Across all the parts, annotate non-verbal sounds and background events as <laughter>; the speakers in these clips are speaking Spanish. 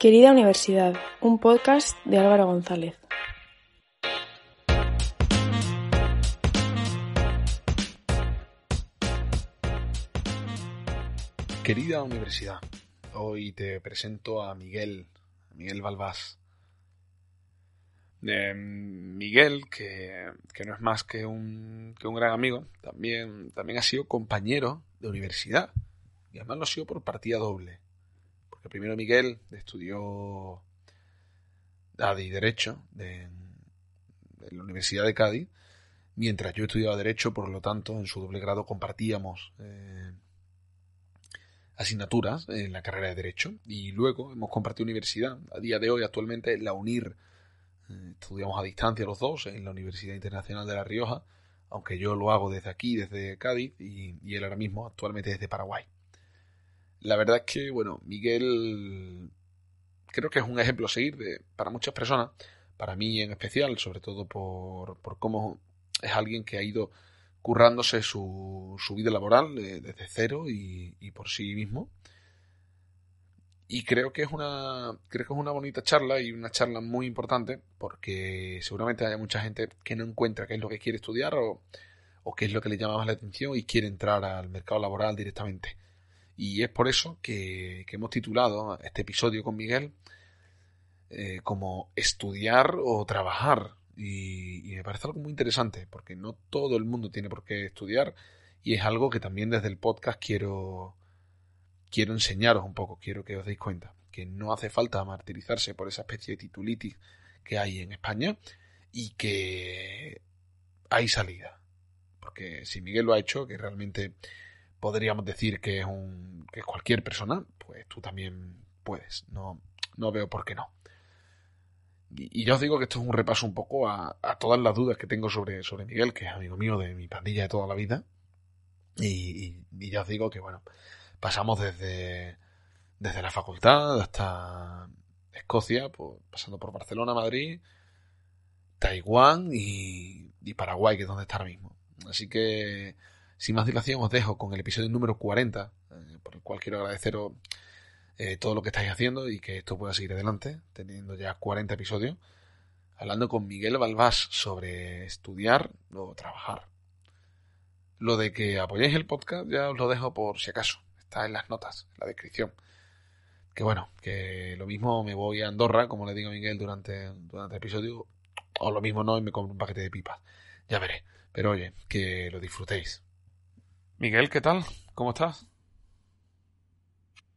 Querida Universidad, un podcast de Álvaro González. Querida Universidad, hoy te presento a Miguel, Miguel Balbás. Eh, Miguel, que, que, no es más que un, que un gran amigo, también, también ha sido compañero de universidad. Y además lo ha sido por partida doble. Primero Miguel estudió Derecho de, la Universidad de Cádiz, mientras yo estudiaba Derecho, por lo tanto, en su doble grado compartíamos eh, asignaturas en la carrera de Derecho. Y luego hemos compartido universidad. A día de hoy, actualmente, la UNIR estudiamos a distancia los dos en la Universidad Internacional de La Rioja, aunque yo lo hago desde aquí, desde Cádiz, y, y, él ahora mismo actualmente desde Paraguay. La verdad es que, bueno, Miguel creo que es un ejemplo a seguir de, para muchas personas, para mí en especial, sobre todo por, por cómo es alguien que ha ido currándose su, su vida laboral eh, desde cero y, y por sí mismo y creo que es una creo que es una bonita charla y una charla muy importante porque seguramente hay mucha gente que no encuentra qué es lo que quiere estudiar o, o qué es lo que le llama más la atención y quiere entrar al mercado laboral directamente. Y es por eso que, hemos titulado este episodio con Miguel eh, como estudiar o trabajar. Y, y me parece algo muy interesante porque no todo el mundo tiene por qué estudiar y es algo que también desde el podcast quiero, quiero enseñaros un poco, quiero que os deis cuenta que no hace falta martirizarse por esa especie de titulitis que hay en España y que hay salida. Porque si Miguel lo ha hecho, que realmente podríamos decir que es un que cualquier persona, pues tú también puedes. No, no veo por qué no. Y, y ya os digo que esto es un repaso un poco a, a, todas las dudas que tengo sobre, sobre Miguel, que es amigo mío de mi pandilla de toda la vida. Y, y, y ya os digo que, bueno, pasamos desde, desde la facultad hasta Escocia, pues, pasando por Barcelona, Madrid, Taiwán y, y, Paraguay, que es donde está ahora mismo. Así que, sin más dilación, os dejo con el episodio número 40, eh, por el cual quiero agradeceros eh, todo lo que estáis haciendo y que esto pueda seguir adelante, teniendo ya 40 episodios, hablando con Miguel Balbás sobre estudiar o trabajar. Lo de que apoyéis el podcast ya os lo dejo por si acaso está en las notas, en la descripción. Que bueno, que lo mismo me voy a Andorra, como le digo a Miguel durante, durante el episodio, o lo mismo no y me compro un paquete de pipas. Ya veré. Pero oye, que lo disfrutéis. Miguel, ¿qué tal? ¿Cómo estás?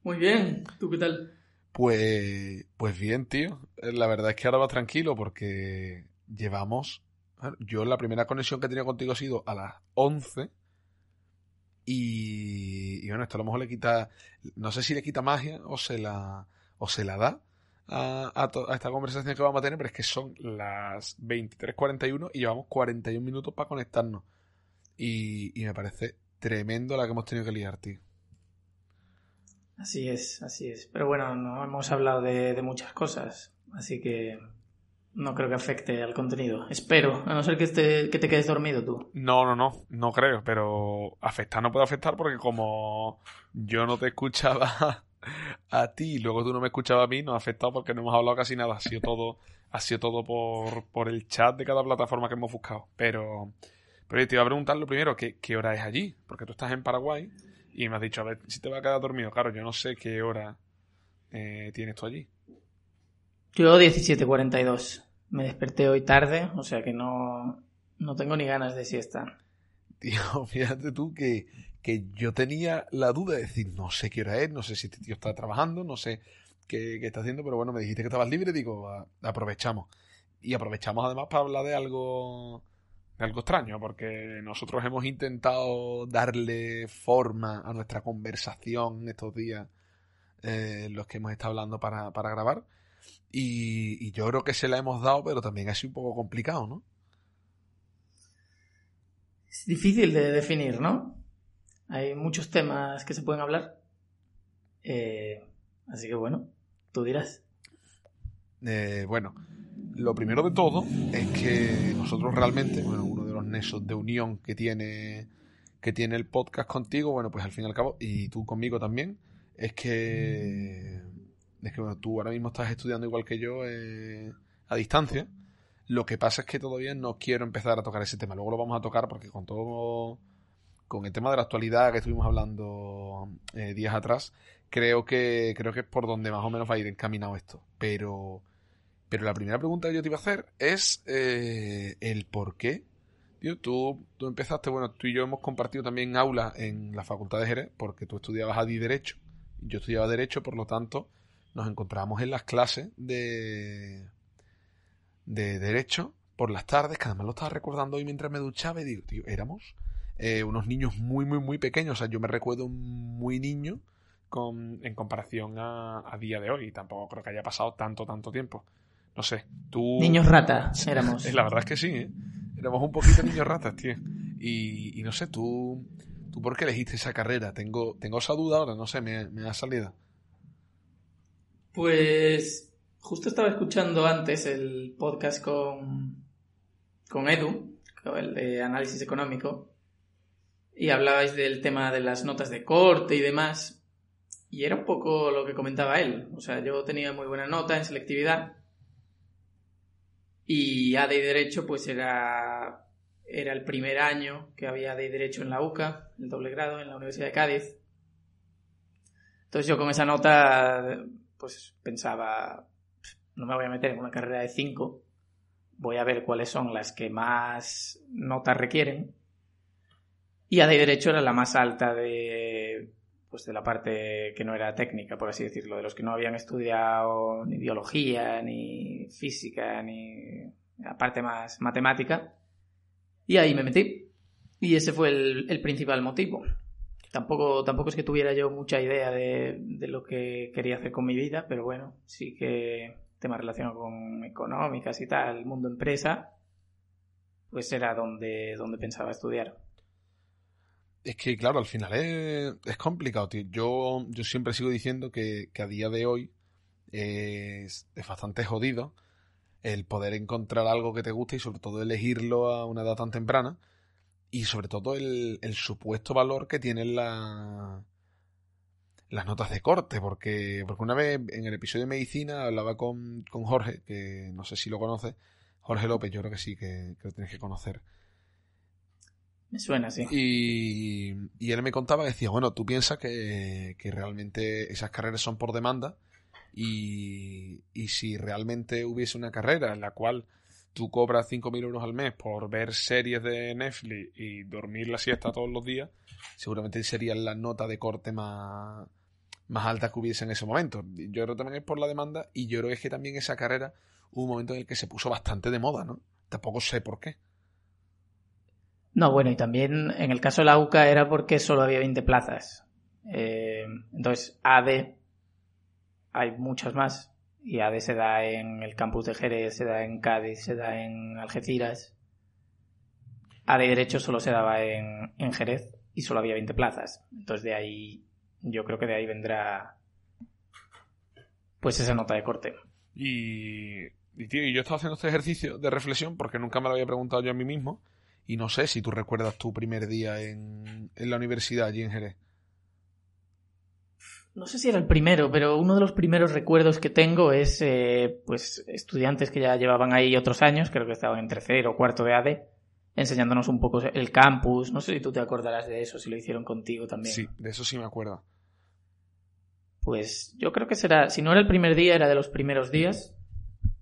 Muy bien, ¿tú qué tal? Pues, pues bien, tío. La verdad es que ahora va tranquilo porque llevamos... Yo la primera conexión que he tenido contigo ha sido a las 11 y, y, bueno, esto a lo mejor le quita, no sé si le quita magia o se la, o se la da a, a, to, a esta conversación que vamos a tener, pero es que son las 23.41 y llevamos 41 minutos para conectarnos. Y, y me parece tremendo la que hemos tenido que liar, tío. Así es, así es. Pero bueno, no hemos hablado de, de muchas cosas, así que no creo que afecte al contenido. Espero, a no ser que te, que te quedes dormido tú. No, no, no, no creo, pero afectar no puede afectar porque como yo no te escuchaba <laughs> a ti y luego tú no me escuchabas a mí, no ha afectado porque no hemos hablado casi nada. Ha sido todo, ha sido todo por, por el chat de cada plataforma que hemos buscado. Pero, pero te iba a preguntar lo primero, ¿qué, ¿qué hora es allí? Porque tú estás en Paraguay y me has dicho, a ver, si te va a quedar dormido. Claro, yo no sé qué hora eh, tienes tú allí. Yo 17.42. Me desperté hoy tarde, o sea que no, no tengo ni ganas de siesta. Tío, <laughs> fíjate tú que, que yo tenía la duda de decir, no sé qué hora es, no sé si este tío está trabajando, no sé qué, qué está haciendo, pero bueno, me dijiste que estabas libre, digo, aprovechamos. Y aprovechamos además para hablar de algo algo extraño, porque nosotros hemos intentado darle forma a nuestra conversación estos días eh, los que hemos estado hablando para, para grabar. Y, y, yo creo que se la hemos dado, pero también ha sido un poco complicado, ¿no? Es difícil de definir, ¿no? Hay muchos temas que se pueden hablar. Eh, así que bueno, tú dirás. Eh, bueno, lo primero de todo es que nosotros realmente, bueno, uno de los nexos de unión que tiene, que tiene el podcast contigo, bueno, pues al fin y al cabo, y tú conmigo también, es que, es que bueno, tú ahora mismo estás estudiando igual que yo eh, a distancia. Lo que pasa es que todavía no quiero empezar a tocar ese tema. Luego lo vamos a tocar porque con todo, con el tema de la actualidad que estuvimos hablando eh, días atrás, creo que, creo que es por donde más o menos va a ir encaminado esto. Pero pero la primera pregunta que yo te iba a hacer es eh, el por qué. Tío, tú, tú empezaste, bueno, tú y yo hemos compartido también aula en la Facultad de Jerez, porque tú estudiabas ADI Derecho, y yo estudiaba Derecho, por lo tanto, nos encontrábamos en las clases de, de Derecho por las tardes, que además lo estaba recordando hoy mientras me duchaba, y digo, tío, éramos eh, unos niños muy, muy, muy pequeños, o sea, yo me recuerdo muy niño con, en comparación a, a día de hoy, y tampoco creo que haya pasado tanto, tanto tiempo. No sé, tú... Niños ratas éramos. <laughs> La verdad es que sí, ¿eh? Éramos un poquito niños ratas, tío. Y, y, no sé, tú... ¿Tú por qué elegiste esa carrera? Tengo, tengo esa duda ahora, no sé, me, me ha salido. Pues justo estaba escuchando antes el podcast con, con Edu, el de análisis económico, y hablabais del tema de las notas de corte y demás, y era un poco lo que comentaba él. O sea, yo tenía muy buena nota en selectividad, y ADE y Derecho, pues era, era el primer año que había ADE y Derecho en la UCA, el doble grado, en la Universidad de Cádiz. Entonces yo con esa nota, pues pensaba, no me voy a meter en una carrera de 5, voy a ver cuáles son las que más notas requieren. Y ADE y Derecho era la más alta de, pues de la parte que no era técnica, por así decirlo, de los que no habían estudiado ni biología, ni física, ni la parte más matemática. Y ahí me metí. Y ese fue el, principal motivo. Tampoco, tampoco es que tuviera yo mucha idea de, de, lo que quería hacer con mi vida, pero bueno, sí que tema relacionado con económicas y tal, mundo empresa, pues era donde, donde pensaba estudiar. Es que, claro, al final es, complicado, tío. Yo, yo siempre sigo diciendo que, que a día de hoy es, es, bastante jodido el poder encontrar algo que te guste y sobre todo elegirlo a una edad tan temprana y sobre todo el, el supuesto valor que tienen la, las notas de corte, porque, porque una vez en el episodio de medicina hablaba con, con Jorge, que no sé si lo conoces, Jorge López, yo creo que sí, que lo tienes que conocer. Me suena, sí. Y, y él me contaba, decía, bueno, tú piensas que, que realmente esas carreras son por demanda y, y, si realmente hubiese una carrera en la cual tú cobras 5.000 euros al mes por ver series de Netflix y dormir la siesta todos los días, seguramente sería la nota de corte más, más alta que hubiese en ese momento. Yo creo también es por la demanda y yo creo que es que también esa carrera hubo un momento en el que se puso bastante de moda, ¿no? Tampoco sé por qué. No, bueno, y también en el caso de la UCA era porque solo había 20 plazas. Eh, entonces, AD hay muchas más. Y AD se da en el campus de Jerez, se da en Cádiz, se da en Algeciras. AD Derecho solo se daba en, en Jerez y solo había 20 plazas. Entonces, de ahí, yo creo que de ahí vendrá pues esa nota de corte. Y, y tío, y yo estaba haciendo este ejercicio de reflexión porque nunca me lo había preguntado yo a mí mismo. Y no sé si tú recuerdas tu primer día en, en la universidad allí en Jerez. No sé si era el primero, pero uno de los primeros recuerdos que tengo es eh, pues estudiantes que ya llevaban ahí otros años, creo que estaban en tercero o cuarto de AD, enseñándonos un poco el campus. No sé si tú te acordarás de eso, si lo hicieron contigo también. Sí, de eso sí me acuerdo. Pues yo creo que será, si no era el primer día, era de los primeros días.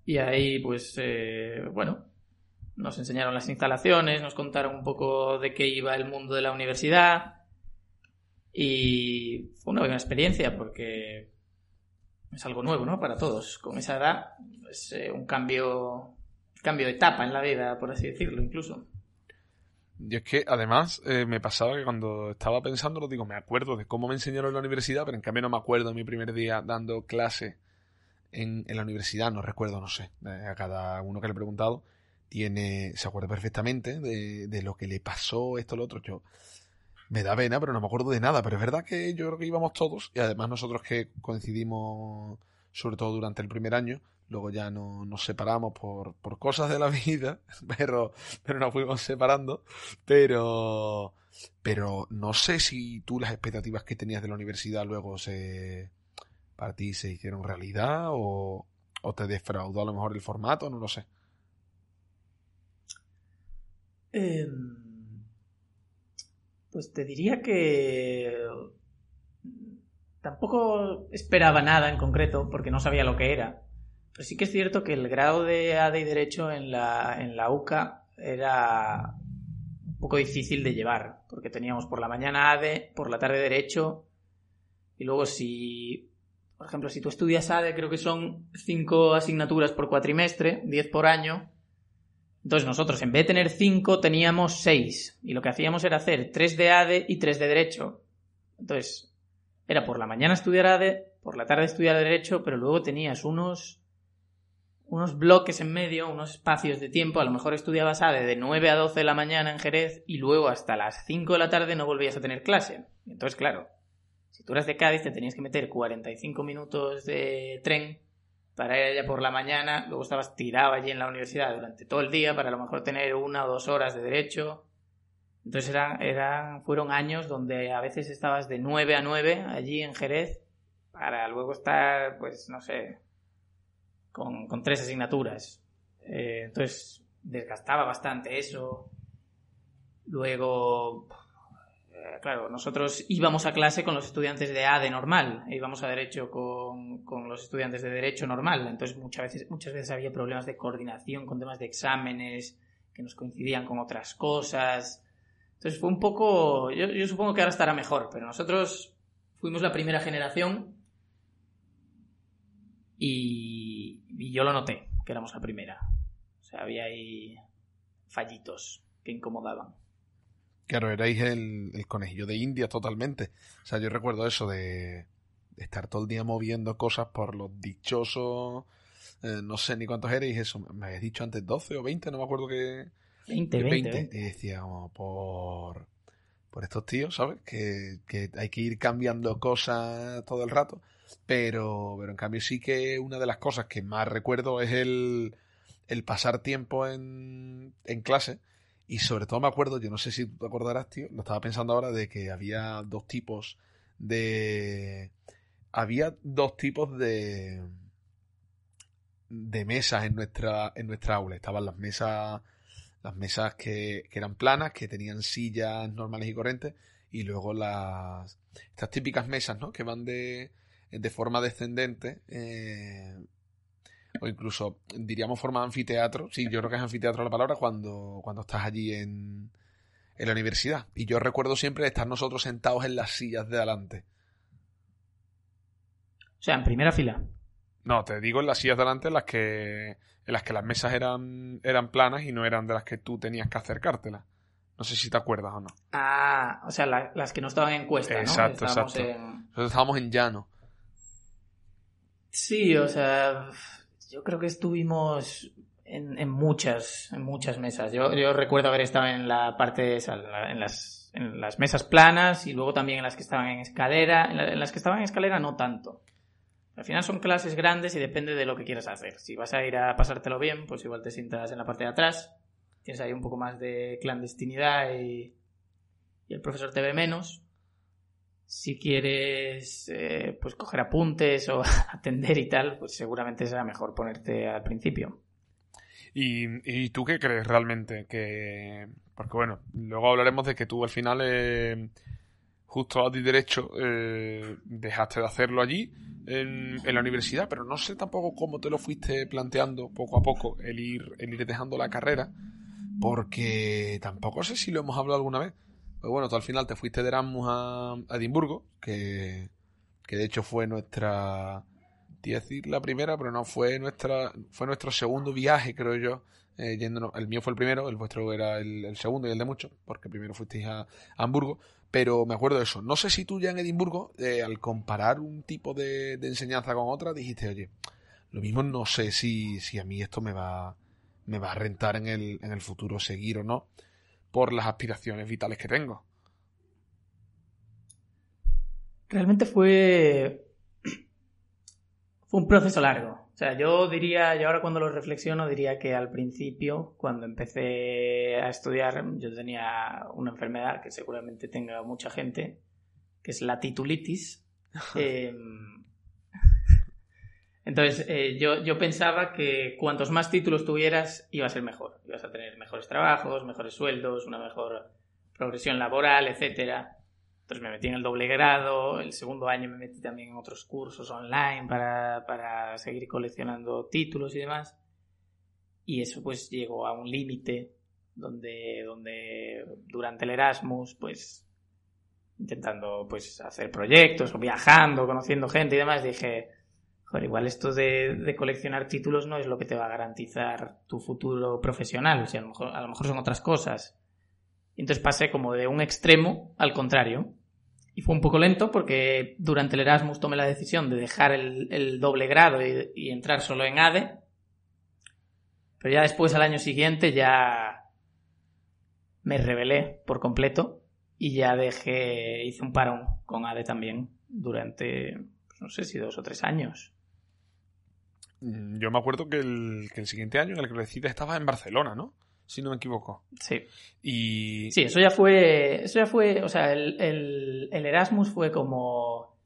Y ahí, pues, eh, bueno, nos enseñaron las instalaciones, nos contaron un poco de qué iba el mundo de la universidad y fue una buena experiencia porque es algo nuevo, ¿no? Para todos. Con esa edad es eh, un cambio, cambio de etapa en la vida, por así decirlo, incluso. Y es que además eh, me pasaba que cuando estaba pensando, lo digo, me acuerdo de cómo me enseñaron en la universidad, pero en cambio no me acuerdo de mi primer día dando clase en, en la universidad, no recuerdo, no sé, eh, a cada uno que le he preguntado, tiene, se acuerda perfectamente de, de lo que le pasó, esto, lo otro. Yo, me da pena, pero no me acuerdo de nada. Pero es verdad que yo creo que íbamos todos, y además nosotros que coincidimos, sobre todo durante el primer año, luego ya no, nos separamos por, por cosas de la <laughs> vida, pero, pero nos fuimos separando. Pero, pero no sé si tú las expectativas que tenías de la universidad luego se, para ti se hicieron realidad o, o te defraudó a lo mejor el formato, no lo sé. Eh, pues te diría que tampoco esperaba nada en concreto porque no sabía lo que era. Pero sí que es cierto que el grado de ADE y Derecho en la, en la UCA era un poco difícil de llevar, porque teníamos por la mañana ADE, por la tarde Derecho, y luego si, por ejemplo, si tú estudias ADE, creo que son cinco asignaturas por cuatrimestre, 10 por año, entonces nosotros en vez de tener 5 teníamos 6 y lo que hacíamos era hacer 3 de ADE y 3 de Derecho. Entonces era por la mañana estudiar ADE, por la tarde estudiar Derecho, pero luego tenías unos unos bloques en medio, unos espacios de tiempo, a lo mejor estudiabas ADE de 9 a 12 de la mañana en Jerez y luego hasta las 5 de la tarde no volvías a tener clase. Entonces, claro, si tú eras de Cádiz te tenías que meter 45 minutos de tren para ir allá por la mañana, luego estabas tirado allí en la universidad durante todo el día para a lo mejor tener una o dos horas de derecho. Entonces eran, eran, fueron años donde a veces estabas de 9 a 9 allí en Jerez para luego estar, pues no sé, con, con tres asignaturas. Eh, entonces desgastaba bastante eso. Luego, claro, nosotros íbamos a clase con los estudiantes de A de normal, e íbamos a derecho con, con, los estudiantes de derecho normal, entonces muchas veces, muchas veces había problemas de coordinación con temas de exámenes que nos coincidían con otras cosas. Entonces fue un poco, yo, yo supongo que ahora estará mejor, pero nosotros fuimos la primera generación y, y yo lo noté, que éramos la primera. O sea, había ahí fallitos que incomodaban. Claro, erais el, el, conejillo de India totalmente. O sea, yo recuerdo eso de, estar todo el día moviendo cosas por los dichosos. Eh, no sé ni cuántos erais, eso. Me habéis dicho antes 12 o 20, no me acuerdo que. 20, que 20, 20. Y decíamos, por, por estos tíos, ¿sabes? Que, que hay que ir cambiando cosas todo el rato. Pero, pero en cambio sí que una de las cosas que más recuerdo es el, el pasar tiempo en, en clase y sobre todo me acuerdo, yo no sé si tú te acordarás, tío, lo estaba pensando ahora de que había dos tipos de... Había dos tipos de... de mesas en nuestra, en nuestra aula. Estaban las mesas las mesas que, eran planas, que tenían sillas normales y corrientes, y luego las estas típicas mesas, ¿no? Que van de, de forma descendente, eh, o incluso diríamos forma anfiteatro, sí, yo creo que es anfiteatro la palabra cuando, cuando estás allí en, en la universidad. Y yo recuerdo siempre estar nosotros sentados en las sillas de adelante. O sea, en primera fila. No, te digo en las sillas de adelante en las que, en las que las mesas eran, eran planas y no eran de las que tú tenías que acercártelas. No sé si te acuerdas o no. Ah, o sea, la, las que no estaban en cuesta, exacto, ¿no? Exacto, en... Nosotros estábamos en llano. Sí, o sea, yo creo que estuvimos en, muchas, en muchas mesas. Yo, yo, recuerdo haber estado en la parte, en las, en las mesas planas y luego también en las que estaban en escalera. En, las que estaban en escalera no tanto. Al final son clases grandes y depende de lo que quieras hacer. Si vas a ir a pasártelo bien, pues igual te sientas en la parte de atrás. Tienes ahí un poco más de clandestinidad y, y el profesor te ve menos. Si quieres eh, pues coger apuntes o <laughs> atender y tal, pues seguramente será mejor ponerte al principio. ¿Y, ¿Y, tú qué crees realmente? que Porque bueno, luego hablaremos de que tú al final, eh, justo a ti derecho, eh, dejaste de hacerlo allí en, en, la universidad, pero no sé tampoco cómo te lo fuiste planteando poco a poco el ir, el ir dejando la carrera, porque tampoco sé si lo hemos hablado alguna vez. Pues bueno, tú al final te fuiste de Erasmus a, a Edimburgo, que, que de hecho fue nuestra, decir la primera, pero no fue nuestra, fue nuestro segundo viaje, creo yo, eh, yéndonos, el mío fue el primero, el vuestro era el, segundo y el de muchos, porque primero fuisteis a, Hamburgo, pero me acuerdo de eso. No sé si tú ya en Edimburgo, eh, al comparar un tipo de, enseñanza con otra, dijiste, oye, lo mismo no sé si, si a mí esto me va, me va a rentar en el, en el futuro seguir o no, por las aspiraciones vitales que tengo. Realmente fue, <clears throat> fue un proceso largo. O sea, yo diría, yo ahora cuando lo reflexiono, diría que al principio, cuando empecé a estudiar, yo tenía una enfermedad que seguramente tenga mucha gente, que es la titulitis. <laughs> Em, entonces, eh, yo, yo pensaba que cuantos más títulos tuvieras, iba a ser mejor. Ibas a tener mejores trabajos, mejores sueldos, una mejor progresión laboral, etcétera. Entonces me metí en el doble grado, el segundo año me metí también en otros cursos online para, seguir coleccionando títulos y demás. Y eso pues llegó a un límite donde, donde durante el Erasmus pues intentando pues hacer proyectos, viajando, conociendo gente y demás, dije, joder, igual esto de, de, coleccionar títulos no es lo que te va a garantizar tu futuro profesional, o sea, a lo mejor, a lo mejor son otras cosas. Y entonces pasé como de un extremo al contrario. Y fue un poco lento porque durante el Erasmus tomé la decisión de dejar el, doble grado y, entrar solo en ADE. Pero ya después, al año siguiente, ya me rebelé por completo y ya dejé, hice un parón con ADE también durante, pues no sé si dos o tres años. Mm, yo me acuerdo que el, que el siguiente año en el que lo estaba en Barcelona, ¿no? si no me equivoco. Sí. Y... Sí, eso ya fue, eso ya fue, o sea, el, el, Erasmus fue como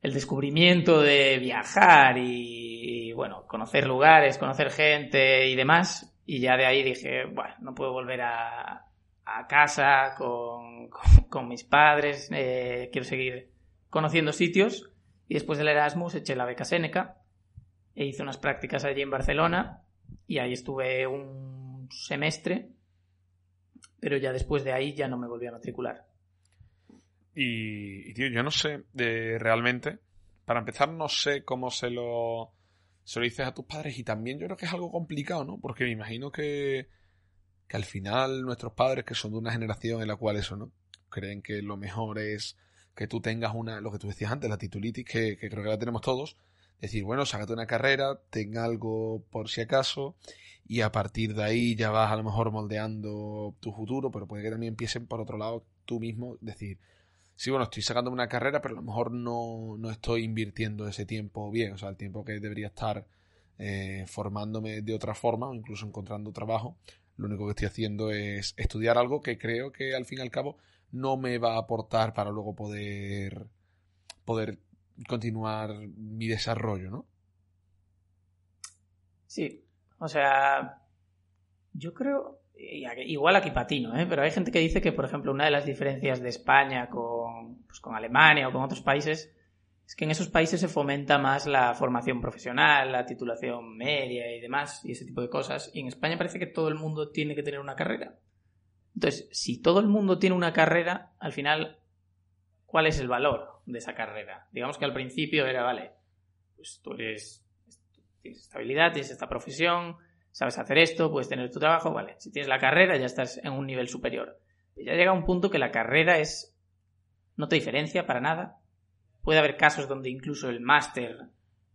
el descubrimiento de viajar y, bueno, conocer lugares, conocer gente y demás. Y ya de ahí dije, bueno, no puedo volver a, a casa con, con, mis padres, eh, quiero seguir conociendo sitios. Y después del Erasmus eché la beca Seneca e hice unas prácticas allí en Barcelona y ahí estuve un semestre, pero ya después de ahí ya no me volví a matricular. Y, tío, yo no sé realmente, para empezar, no sé cómo se lo, se lo dices a tus padres y también yo creo que es algo complicado, ¿no? Porque me imagino que, que al final nuestros padres, que son de una generación en la cual eso, ¿no? Creen que lo mejor es que tú tengas una, lo que tú decías antes, la titulitis, que creo que la tenemos todos, decir, bueno, sácate una carrera, tenga algo por si acaso, y a partir de ahí ya vas a lo mejor moldeando tu futuro, pero puede que también empiecen por otro lado tú mismo, decir, sí, bueno, estoy sacando una carrera, pero a lo mejor no, no estoy invirtiendo ese tiempo bien, o sea, el tiempo que debería estar eh, formándome de otra forma o incluso encontrando trabajo, lo único que estoy haciendo es estudiar algo que creo que al fin y al cabo no me va a aportar para luego poder poder continuar mi desarrollo, ¿no? Sí, o sea, yo creo, igual aquí patino, ¿eh? pero hay gente que dice que, por ejemplo, una de las diferencias de España con, pues, con Alemania o con otros países es que en esos países se fomenta más la formación profesional, la titulación media y demás, y ese tipo de cosas. Y en España parece que todo el mundo tiene que tener una carrera. Entonces, si todo el mundo tiene una carrera, al final, ¿cuál es el valor de esa carrera? Digamos que al principio era, vale, pues tú eres tienes estabilidad, tienes esta profesión, sabes hacer esto, puedes tener tu trabajo, vale. Si tienes la carrera ya estás en un nivel superior. Ya llega un punto que la carrera es no te diferencia para nada. Puede haber casos donde incluso el máster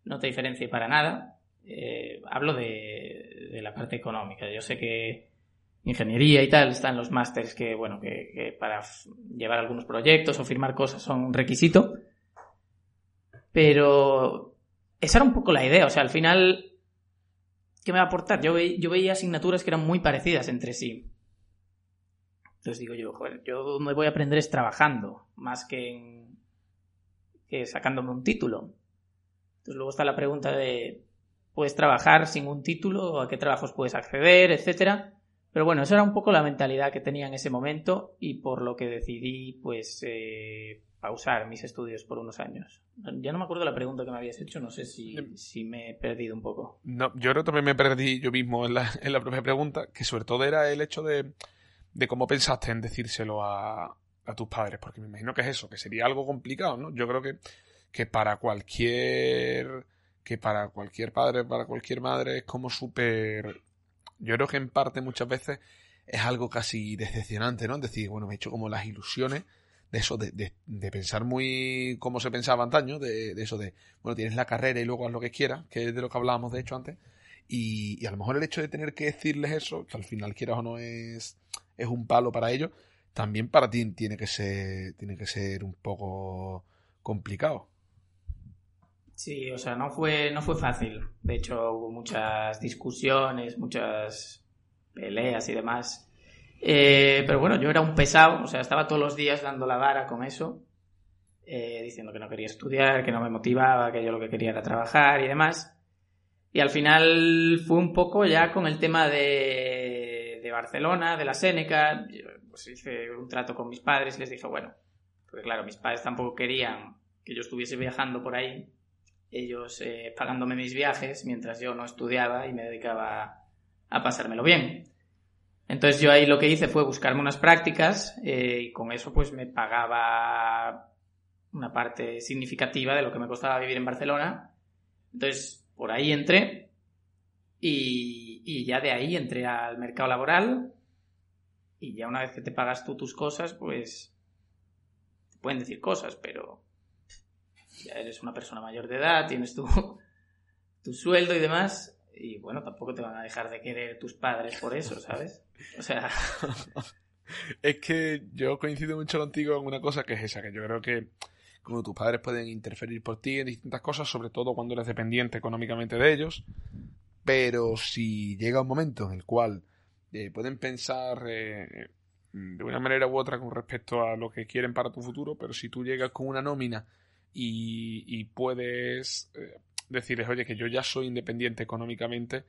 no te diferencia para nada. Eh, hablo de, de, la parte económica. Yo sé que ingeniería y tal están los másters que, bueno, que, para llevar algunos proyectos o firmar cosas son un requisito. Pero esa era un poco la idea. O sea, al final, ¿qué me va a aportar? Yo, yo veía asignaturas que eran muy parecidas entre sí. Entonces digo yo, joder, yo donde voy a aprender es trabajando, más que, que sacándome un título. Entonces luego está la pregunta de, ¿puedes trabajar sin un título? ¿A qué trabajos puedes acceder? Etcétera. Pero bueno, esa era un poco la mentalidad que tenía en ese momento y por lo que decidí, pues, eh, pausar mis estudios por unos años. Ya no me acuerdo la pregunta que me habías hecho, no sé si, si me he perdido un poco. No, yo creo que también me perdí yo mismo en la, en la propia pregunta, que sobre todo era el hecho de, de cómo pensaste en decírselo a, a tus padres, porque me imagino que es eso, que sería algo complicado, ¿no? Yo creo que, que para cualquier que para cualquier padre, para cualquier madre es como súper yo creo que en parte muchas veces es algo casi decepcionante, ¿no? Decir, bueno, me he hecho como las ilusiones de eso, de, de, pensar muy como se pensaba antaño, de, de, eso de, bueno, tienes la carrera y luego haz lo que quieras, que es de lo que hablábamos de hecho antes, y, y, a lo mejor el hecho de tener que decirles eso, que al final quieras o no es, es un palo para ellos, también para ti tiene que ser, tiene que ser un poco complicado. Sí, o sea, no fue, no fue fácil. De hecho, hubo muchas discusiones, muchas peleas y demás. Eh, pero bueno, yo era un pesado, o sea, estaba todos los días dando la vara con eso, eh, diciendo que no quería estudiar, que no me motivaba, que yo lo que quería era trabajar y demás. Y al final fue un poco ya con el tema de, de Barcelona, de la Séneca. pues hice un trato con mis padres y les dije, bueno, porque claro, mis padres tampoco querían que yo estuviese viajando por ahí, ellos eh, pagándome mis viajes mientras yo no estudiaba y me dedicaba a pasármelo bien. Entonces yo ahí lo que hice fue buscarme unas prácticas eh, y con eso pues me pagaba una parte significativa de lo que me costaba vivir en Barcelona. Entonces por ahí entré y, y ya de ahí entré al mercado laboral y ya una vez que te pagas tú tus cosas pues te pueden decir cosas, pero ya eres una persona mayor de edad, tienes tu, <laughs> tu sueldo y demás y bueno, tampoco te van a dejar de querer tus padres por eso, ¿sabes? O sea... <laughs> es que yo coincido mucho contigo en una cosa que es esa, que yo creo que como tus padres pueden interferir por ti en distintas cosas, sobre todo cuando eres dependiente económicamente de ellos, pero si llega un momento en el cual eh, pueden pensar eh, de una manera u otra con respecto a lo que quieren para tu futuro, pero si tú llegas con una nómina y, puedes eh, decirles, oye, que yo ya soy independiente económicamente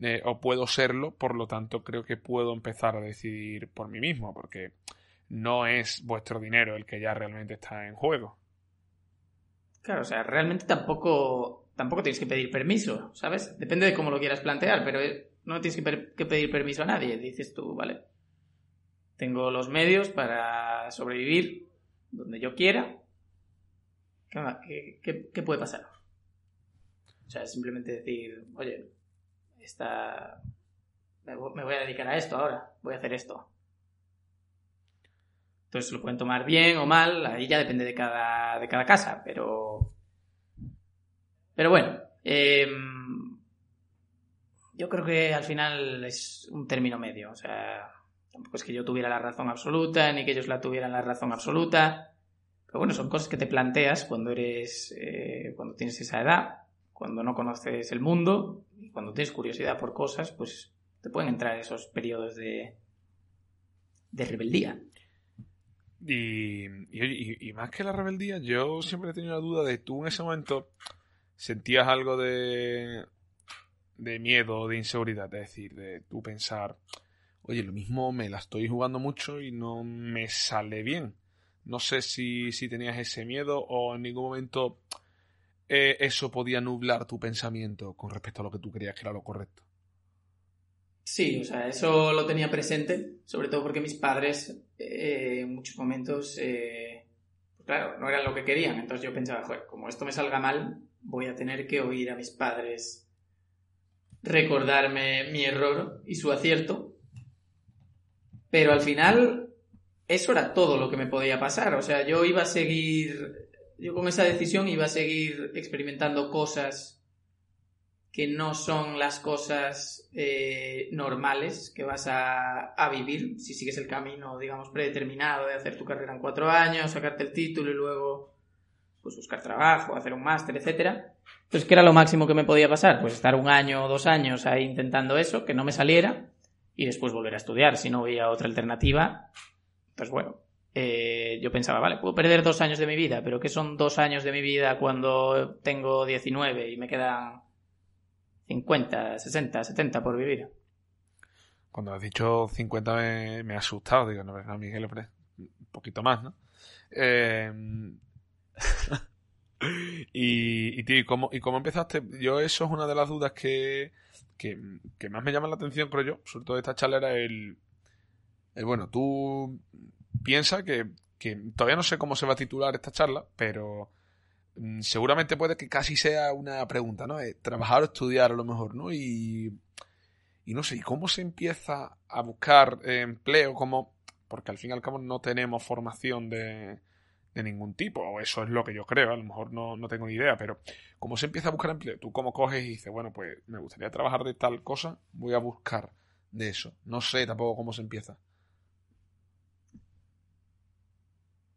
eh, o puedo serlo, por lo tanto creo que puedo empezar a decidir por mí mismo, porque no es vuestro dinero el que ya realmente está en juego. Claro, o sea, realmente tampoco, tampoco tienes que pedir permiso, ¿sabes? Depende de cómo lo quieras plantear, pero eh, no tienes que, pedir permiso a nadie. Dices tú, vale, tengo los medios para sobrevivir donde yo quiera. Qué puede pasar? O sea, simplemente decir, oye, esta... me voy a dedicar a esto ahora, voy a hacer esto. Entonces lo pueden tomar bien o mal, ahí ya depende de cada, de cada casa, pero... Pero bueno, em, yo creo que al final es un término medio, o sea, tampoco es que yo tuviera la razón absoluta, ni que ellos la tuvieran la razón absoluta, pero bueno, son cosas que te planteas cuando eres, eh, cuando tienes esa edad cuando no conoces el mundo y cuando tienes curiosidad por cosas, pues te pueden entrar esos periodos de, de rebeldía. Y, y, más que la rebeldía, yo siempre he tenido la duda de tú en ese momento sentías algo de, de miedo, de inseguridad, es decir, de tú pensar, oye, lo mismo me la estoy jugando mucho y no me sale bien. No sé si, si tenías ese miedo o en ningún momento eh, eso podía nublar tu pensamiento con respecto a lo que tú creías que era lo correcto. Sí, o sea, eso lo tenía presente, sobre todo porque mis padres eh, en muchos momentos, eh, pues claro, no eran lo que querían. Entonces yo pensaba, joder, como esto me salga mal, voy a tener que oír a mis padres recordarme mi error y su acierto. Pero al final, eso era todo lo que me podía pasar. O sea, yo iba a seguir yo con esa decisión iba a seguir experimentando cosas que no son las cosas eh, normales que vas a, a, vivir si sigues el camino, digamos, predeterminado de hacer tu carrera en cuatro años, sacarte el título y luego pues buscar trabajo, hacer un máster, etcétera. Entonces, ¿qué era lo máximo que me podía pasar? Pues estar un año o dos años ahí intentando eso, que no me saliera, y después volver a estudiar. Si no había otra alternativa, pues bueno, eh, yo pensaba, vale, puedo perder dos años de mi vida, pero ¿qué son dos años de mi vida cuando tengo 19 y me quedan 50, 60, 70 por vivir? Cuando has dicho 50 me, ha asustado, digo, no, no Miguel, un poquito más, ¿no? Eh... <laughs> y, tío, ¿y cómo, ¿y cómo empezaste? Yo eso es una de las dudas que, que más me llama la atención, creo yo, sobre todo de esta charla, era el, el bueno, tú piensa que, todavía no sé cómo se va a titular esta charla, pero mm, seguramente puede que casi sea una pregunta, ¿no? Eh, trabajar o estudiar a lo mejor, ¿no? Y, no sé, ¿y cómo se empieza a buscar eh, empleo? como Porque al fin y al cabo no tenemos formación de, de ningún tipo, o eso es lo que yo creo, a lo mejor no, no, tengo ni idea, pero ¿cómo se empieza a buscar empleo? Tú cómo coges y dices, bueno, pues me gustaría trabajar de tal cosa, voy a buscar de eso. No sé tampoco cómo se empieza.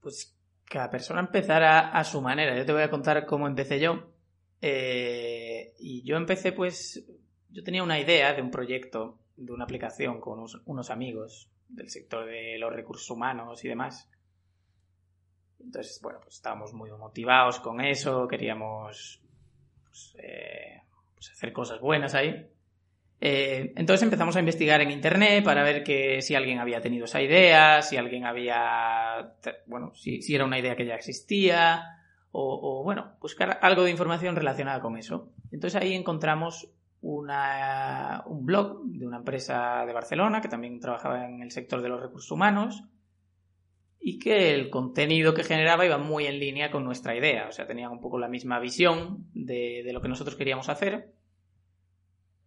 Pues cada persona empezará a su manera. Yo te voy a contar cómo empecé yo. Eh, y yo empecé pues yo tenía una idea de un proyecto, de una aplicación con unos, amigos del sector de los recursos humanos y demás. Entonces, bueno, pues estábamos muy motivados con eso, queríamos pues, eh, pues hacer cosas buenas ahí. Eh, entonces empezamos a investigar en internet para ver que si alguien había tenido esa idea, si alguien había, bueno, si, era una idea que ya existía, o, bueno, buscar algo de información relacionada con eso. Entonces ahí encontramos un blog de una empresa de Barcelona que también trabajaba en el sector de los recursos humanos y que el contenido que generaba iba muy en línea con nuestra idea, o sea, tenían un poco la misma visión de lo que nosotros queríamos hacer.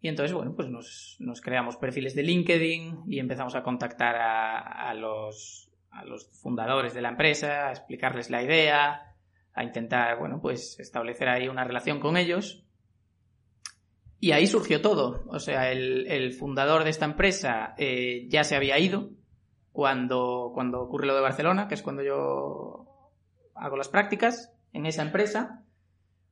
Y entonces, bueno, pues nos, creamos perfiles de LinkedIn y empezamos a contactar a, a, los, a los fundadores de la empresa, a explicarles la idea, a intentar, bueno, pues establecer ahí una relación con ellos. Y ahí surgió todo. O sea, el, el fundador de esta empresa eh, ya se había ido cuando, cuando ocurre lo de Barcelona, que es cuando yo hago las prácticas en esa empresa.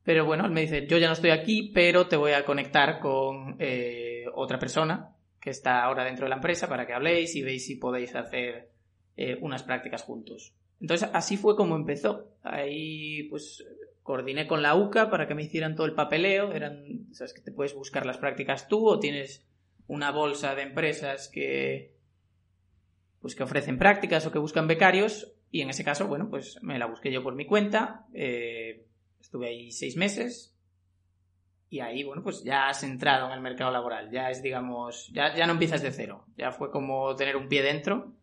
Pero bueno, él me dice, yo ya no estoy aquí, pero te voy a conectar con eh, otra persona que está ahora dentro de la empresa para que habléis y veis si podéis hacer eh, unas prácticas juntos. Entonces así fue como empezó. Ahí pues coordiné con la UCA para que me hicieran todo el papeleo. Eran, sabes que te puedes buscar las prácticas tú o tienes una bolsa de empresas que pues que ofrecen prácticas o que buscan becarios y en ese caso, bueno, pues me la busqué yo por mi cuenta. Eh, estuve ahí seis meses y ahí, bueno, pues ya has entrado en el mercado laboral. Ya es, digamos, ya, ya no empiezas de cero. Ya fue como tener un pie dentro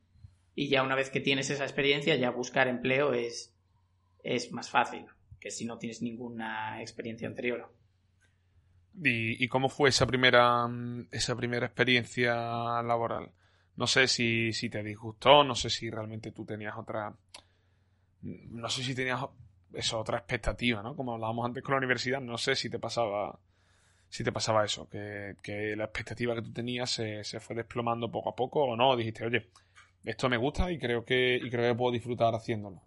y ya una vez que tienes esa experiencia, ya buscar empleo es, es más fácil que si no tienes ninguna experiencia anterior. ¿Y, cómo fue esa primera, esa primera experiencia laboral? No sé si, si te disgustó, no sé si realmente tú tenías otra. No sé si tenías eso, otra expectativa, ¿no? Como hablábamos antes con la universidad, no sé si te pasaba. Si te pasaba eso, que, que la expectativa que tú tenías se, se, fue desplomando poco a poco o no, dijiste, oye, esto me gusta y creo que, y creo que puedo disfrutar haciéndolo.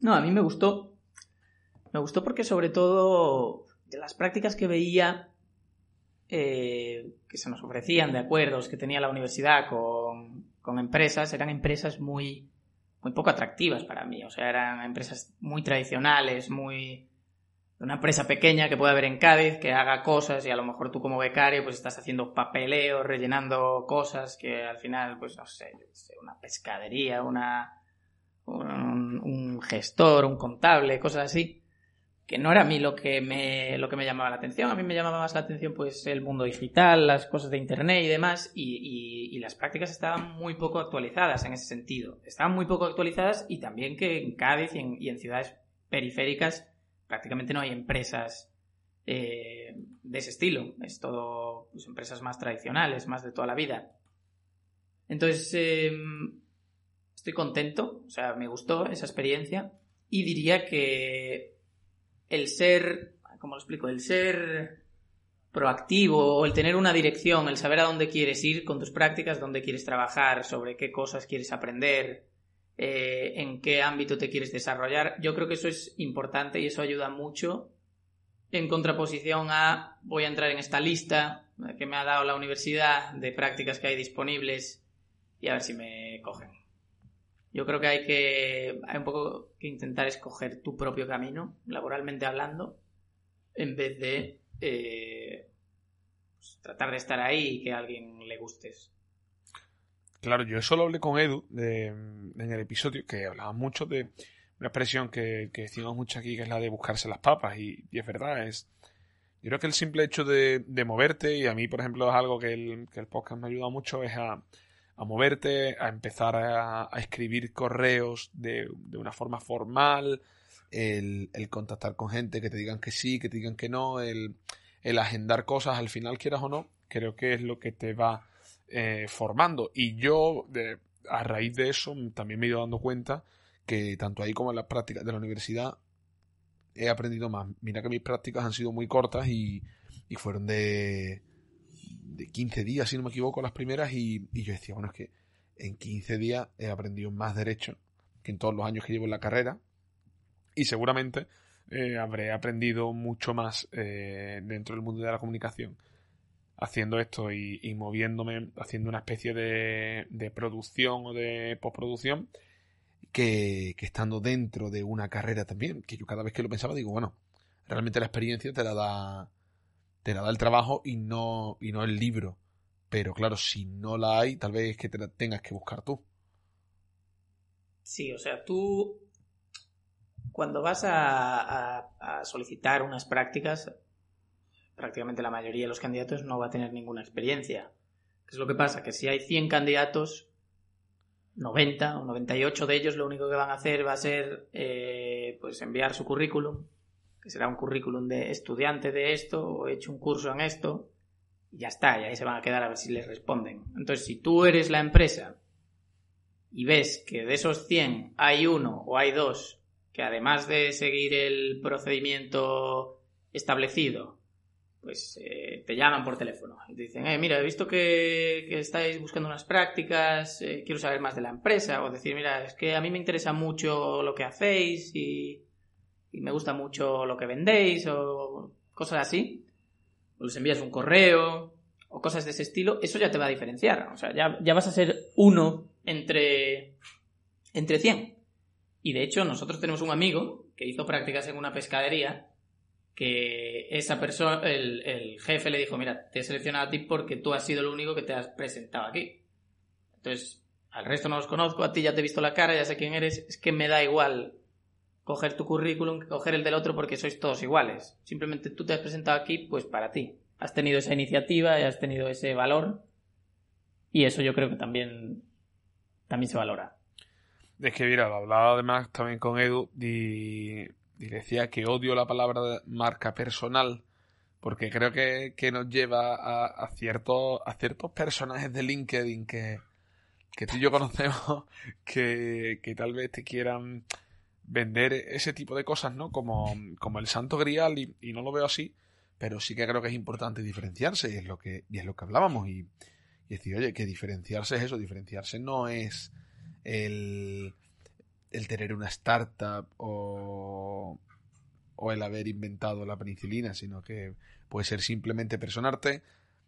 No, a mí me gustó. Me gustó porque sobre todo de las prácticas que veía eh, que se nos ofrecían de acuerdos que tenía la universidad con, con, empresas, eran empresas muy, muy poco atractivas para mí. O sea, eran empresas muy tradicionales, muy... Una empresa pequeña que puede haber en Cádiz, que haga cosas y a lo mejor tú como becario pues estás haciendo papeleo, rellenando cosas que al final, pues no sé, una pescadería, una un, un, gestor, un contable, cosas así, que no era a mí lo que me, lo que me llamaba la atención. A mí me llamaba más la atención pues el mundo digital, las cosas de internet y demás, y, y, las prácticas estaban muy poco actualizadas en ese sentido. Estaban muy poco actualizadas y también que en Cádiz y en, ciudades periféricas prácticamente no hay empresas eh, de ese estilo. Es todo pues, empresas más tradicionales, más de toda la vida. Entonces, eh, estoy contento, o sea, me gustó esa experiencia y diría que el ser, ¿cómo lo explico? El ser proactivo o el tener una dirección, el saber a dónde quieres ir con tus prácticas, dónde quieres trabajar, sobre qué cosas quieres aprender, eh, en qué ámbito te quieres desarrollar, yo creo que eso es importante y eso ayuda mucho en contraposición a voy a entrar en esta lista que me ha dado la universidad de prácticas que hay disponibles y a ver si me cogen. Yo creo que hay que hay un poco que intentar escoger tu propio camino, laboralmente hablando, en vez de eh, pues, tratar de estar ahí y que a alguien le gustes. Claro, yo solo hablé con Edu de, en el episodio que hablaba mucho de una expresión que, que, decimos mucho aquí, que es la de buscarse las papas, y, es verdad, es... Yo creo que el simple hecho de, de, moverte, y a mí, por ejemplo, es algo que el, que el podcast me ha ayudado mucho, es a, a moverte, a empezar a, escribir correos de, una forma formal, el, contactar con gente que te digan que sí, que te digan que no, el, el agendar cosas, al final quieras o no, creo que es lo que te va eh, formando. Y yo, a raíz de eso, también me he ido dando cuenta que tanto ahí como en las prácticas de la universidad he aprendido más. Mira que mis prácticas han sido muy cortas y fueron de, de 15 días, si no me equivoco, las primeras. Y, y yo decía, bueno, es que en 15 días he aprendido más derecho que en todos los años que llevo en la carrera. Y seguramente eh, habré aprendido mucho más eh, dentro del mundo de la comunicación haciendo esto y, moviéndome, haciendo una especie de, de producción o de postproducción que, que, estando dentro de una carrera también, que yo cada vez que lo pensaba digo, bueno, realmente la experiencia te la da, te la da el trabajo y no, y no el libro. Pero claro, si no la hay, tal vez es que te la tengas que buscar tú. Sí, o sea, tú cuando vas a, solicitar unas prácticas, prácticamente la mayoría de los candidatos no va a tener ninguna experiencia. ¿Qué es lo que pasa? Que si hay 100 candidatos, 90 o 98 de ellos lo único que van a hacer va a ser eh, pues enviar su currículum, que será un currículum de estudiante de esto o he hecho un curso en esto, y ya está, y ahí se van a quedar a ver si les responden. Entonces, si tú eres la empresa y ves que de esos 100 hay uno o hay dos que además de seguir el procedimiento establecido, pues eh, te llaman por teléfono y te dicen, eh, mira, he visto que, estáis buscando unas prácticas, eh, quiero saber más de la empresa, o decir, mira, es que a mí me interesa mucho lo que hacéis y, me gusta mucho lo que vendéis, o cosas así, o les envías un correo, o cosas de ese estilo, eso ya te va a diferenciar, o sea, ya, ya vas a ser uno entre, entre 100. Y de hecho, nosotros tenemos un amigo que hizo prácticas en una pescadería que esa persona, el, jefe le dijo, mira, te he seleccionado a ti porque tú has sido el único que te has presentado aquí. Entonces, al resto no los conozco, a ti ya te he visto la cara, ya sé quién eres, es que me da igual coger tu currículum que coger el del otro porque sois todos iguales. Simplemente tú te has presentado aquí, pues para ti. Has tenido esa iniciativa has tenido ese valor y eso yo creo que también, también se valora. Es que, mira, hablaba además también con Edu y, decía que odio la palabra marca personal porque creo que, nos lleva a, a, ciertos, a ciertos personajes de LinkedIn que, que tú y yo <laughs> conocemos que, que tal vez te quieran vender ese tipo de cosas, ¿no? Como, como el santo grial y, no lo veo así, pero sí que creo que es importante diferenciarse y es lo que, y es lo que hablábamos y, y decir, oye, que diferenciarse es eso, diferenciarse no es el, el tener una startup o, o el haber inventado la penicilina, sino que puede ser simplemente personarte,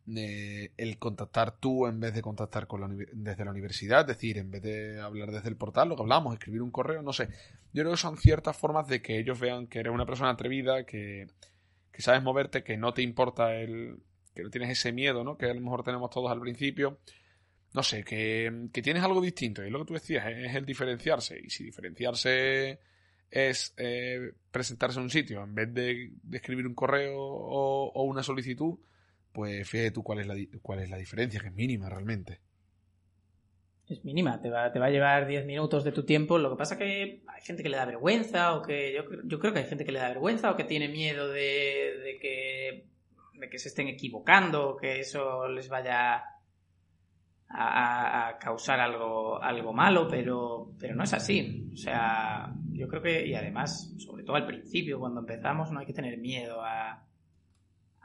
el contactar tú en vez de contactar con la, desde la universidad, es decir, en vez de hablar desde el portal, lo que hablamos, escribir un correo, no sé. Yo creo que son ciertas formas de que ellos vean que eres una persona atrevida, que, que sabes moverte, que no te importa el. que no tienes ese miedo, ¿no? Que a lo mejor tenemos todos al principio no sé, que, tienes algo distinto. Y lo que tú decías es el diferenciarse. Y si diferenciarse es eh, presentarse en un sitio en vez de, escribir un correo o, una solicitud, pues fíjate tú cuál es, la, cuál es la diferencia, que es mínima realmente. Es mínima, te va, te va a llevar 10 minutos de tu tiempo. Lo que pasa que hay gente que le da vergüenza, o que yo, yo creo que hay gente que le da vergüenza, o que tiene miedo de, de que, de que se estén equivocando, o que eso les vaya a, causar algo, algo malo, pero, pero no es así. O sea, yo creo que, y además, sobre todo al principio, cuando empezamos, no hay que tener miedo a,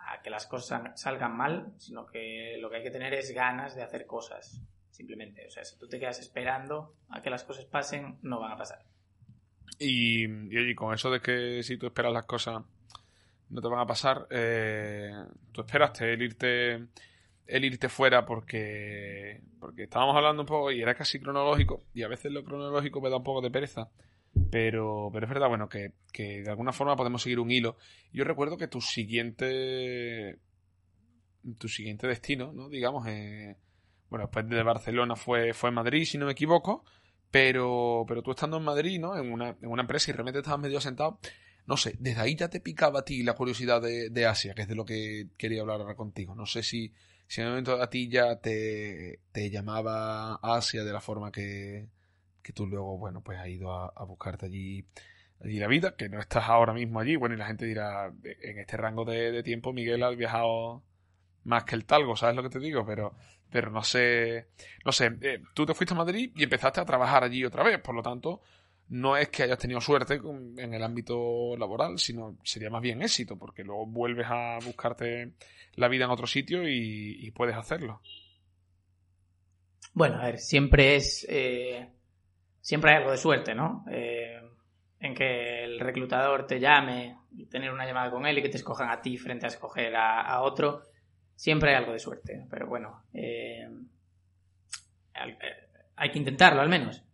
a que las cosas salgan mal, sino que lo que hay que tener es ganas de hacer cosas, simplemente. O sea, si tú te quedas esperando a que las cosas pasen, no van a pasar. Y, y con eso de que si tú esperas las cosas no te van a pasar, eh, tú esperaste el irte el irte fuera porque, porque estábamos hablando un poco y era casi cronológico y a veces lo cronológico me da un poco de pereza. Pero, pero es verdad, bueno, que, que de alguna forma podemos seguir un hilo. Yo recuerdo que tu siguiente tu siguiente destino, ¿no? Digamos, eh, bueno, después de Barcelona fue, fue Madrid, si no me equivoco, pero, pero tú estando en Madrid, ¿no? En una, en una empresa y realmente estabas medio sentado, no sé, desde ahí ya te picaba a ti la curiosidad de, Asia, que es de lo que quería hablar ahora contigo. No sé si, si en un momento a ti ya te, te llamaba Asia de la forma que, que tú luego, bueno, pues has ido a, buscarte allí, allí la vida, que no estás ahora mismo allí, bueno, y la gente dirá, en este rango de, tiempo Miguel ha viajado más que el talgo, ¿sabes lo que te digo? Pero, pero no sé, no sé, eh, tú te fuiste a Madrid y empezaste a trabajar allí otra vez, por lo tanto, no es que hayas tenido suerte en el ámbito laboral, sino sería más bien éxito, porque luego vuelves a buscarte la vida en otro sitio y, puedes hacerlo. Bueno, a ver, siempre es. Eh, siempre hay algo de suerte, ¿no? Eh, en que el reclutador te llame y tener una llamada con él y que te escojan a ti frente a escoger a, otro. Siempre hay algo de suerte, pero bueno. Eh, hay que intentarlo, al menos.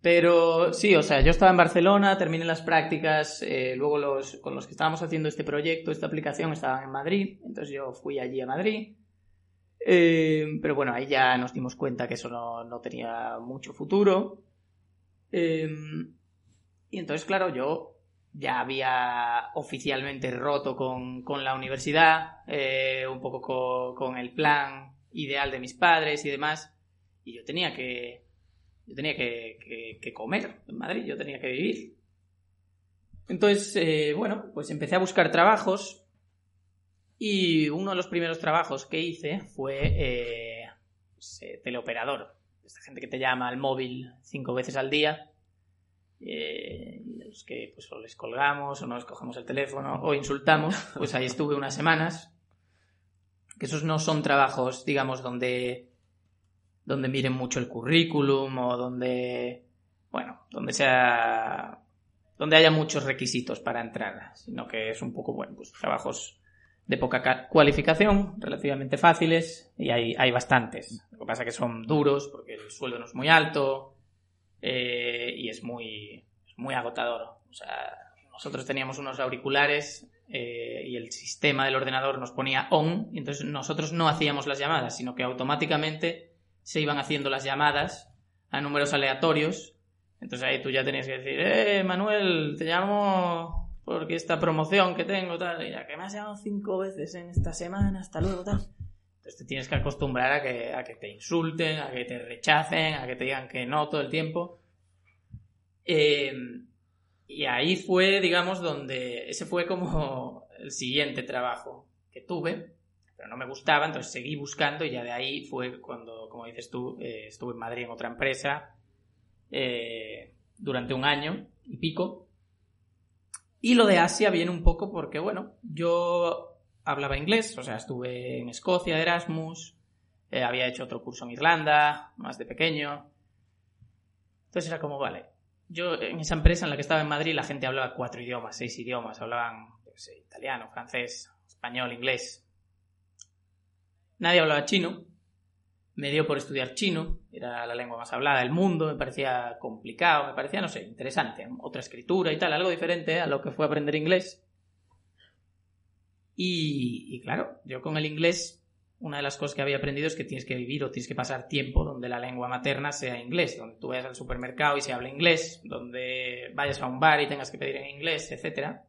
Pero sí, o sea, yo estaba en Barcelona, terminé las prácticas, eh, luego los, con los que estábamos haciendo este proyecto, esta aplicación, estaban en Madrid, entonces yo fui allí a Madrid. Eh, pero bueno, ahí ya nos dimos cuenta que eso no, tenía mucho futuro. Eh, y entonces, claro, yo ya había oficialmente roto con, la universidad, un poco con, con el plan ideal de mis padres y demás, y yo tenía que yo tenía que, comer en Madrid, yo tenía que vivir. Entonces, eh, bueno, pues empecé a buscar trabajos y uno de los primeros trabajos que hice fue eh, eh, teleoperador. Esta gente que te llama al móvil cinco veces al día. los que pues o les colgamos o no les cogemos el teléfono o insultamos, <laughs> pues ahí estuve unas semanas. Que esos no son trabajos, digamos, donde donde miren mucho el currículum o donde, bueno, donde sea, donde haya muchos requisitos para entrar, sino que es un poco, bueno, pues trabajos de poca cualificación, relativamente fáciles, y hay, hay bastantes. Lo que pasa es que son duros porque el sueldo no es muy alto eh, y es muy, muy agotador. O sea, nosotros teníamos unos auriculares eh, y el sistema del ordenador nos ponía on, y entonces nosotros no hacíamos las llamadas, sino que automáticamente se iban haciendo las llamadas a números aleatorios. Entonces ahí tú ya tenías que decir, eh, Manuel, te llamo porque esta promoción que tengo, tal, ya que me has llamado cinco veces en esta semana, hasta luego, tal. Entonces te tienes que acostumbrar a que, a que te insulten, a que te rechacen, a que te digan que no todo el tiempo. Eh, y ahí fue, digamos, donde ese fue como el siguiente trabajo que tuve pero no me gustaba, entonces seguí buscando y ya de ahí fue cuando, como dices tú, eh, estuve en Madrid en otra empresa eh, durante un año y pico. Y lo de Asia viene un poco porque, bueno, yo hablaba inglés, o sea, estuve en Escocia, Erasmus, eh, había hecho otro curso en Irlanda, más de pequeño. Entonces era como, vale, yo en esa empresa en la que estaba en Madrid la gente hablaba cuatro idiomas, seis idiomas, hablaban italiano, francés, español, inglés, Nadie hablaba chino. Me dio por estudiar chino. Era la lengua más hablada del mundo. Me parecía complicado. Me parecía, no sé, interesante. Otra escritura y tal. Algo diferente a lo que fue aprender inglés. Y, claro, yo con el inglés, una de las cosas que había aprendido es que tienes que vivir o tienes que pasar tiempo donde la lengua materna sea inglés. Donde tú vayas al supermercado y se hable inglés. Donde vayas a un bar y tengas que pedir en inglés, etcétera.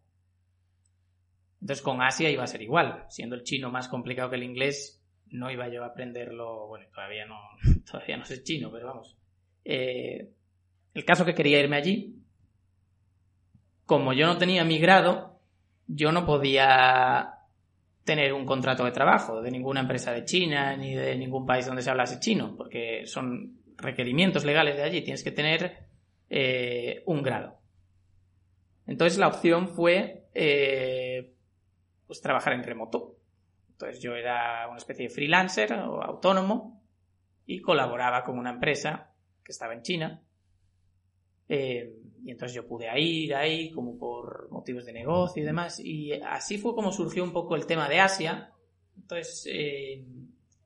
Entonces con Asia iba a ser igual, siendo el chino más complicado que el inglés, no iba yo a aprenderlo, bueno, todavía no, <laughs> todavía no sé chino, pero vamos. Eh, el caso que quería irme allí, como yo no tenía mi grado, yo no podía tener un contrato de trabajo de ninguna empresa de China ni de ningún país donde se hablase chino, porque son requerimientos legales de allí, tienes que tener eh, un grado. Entonces la opción fue eh, pues trabajar en remoto. Entonces yo era una especie de freelancer o autónomo y colaboraba con una empresa que estaba en China. Eh, y entonces yo pude ir ahí como por motivos de negocio y demás. Y así fue como surgió un poco el tema de Asia. Entonces eh,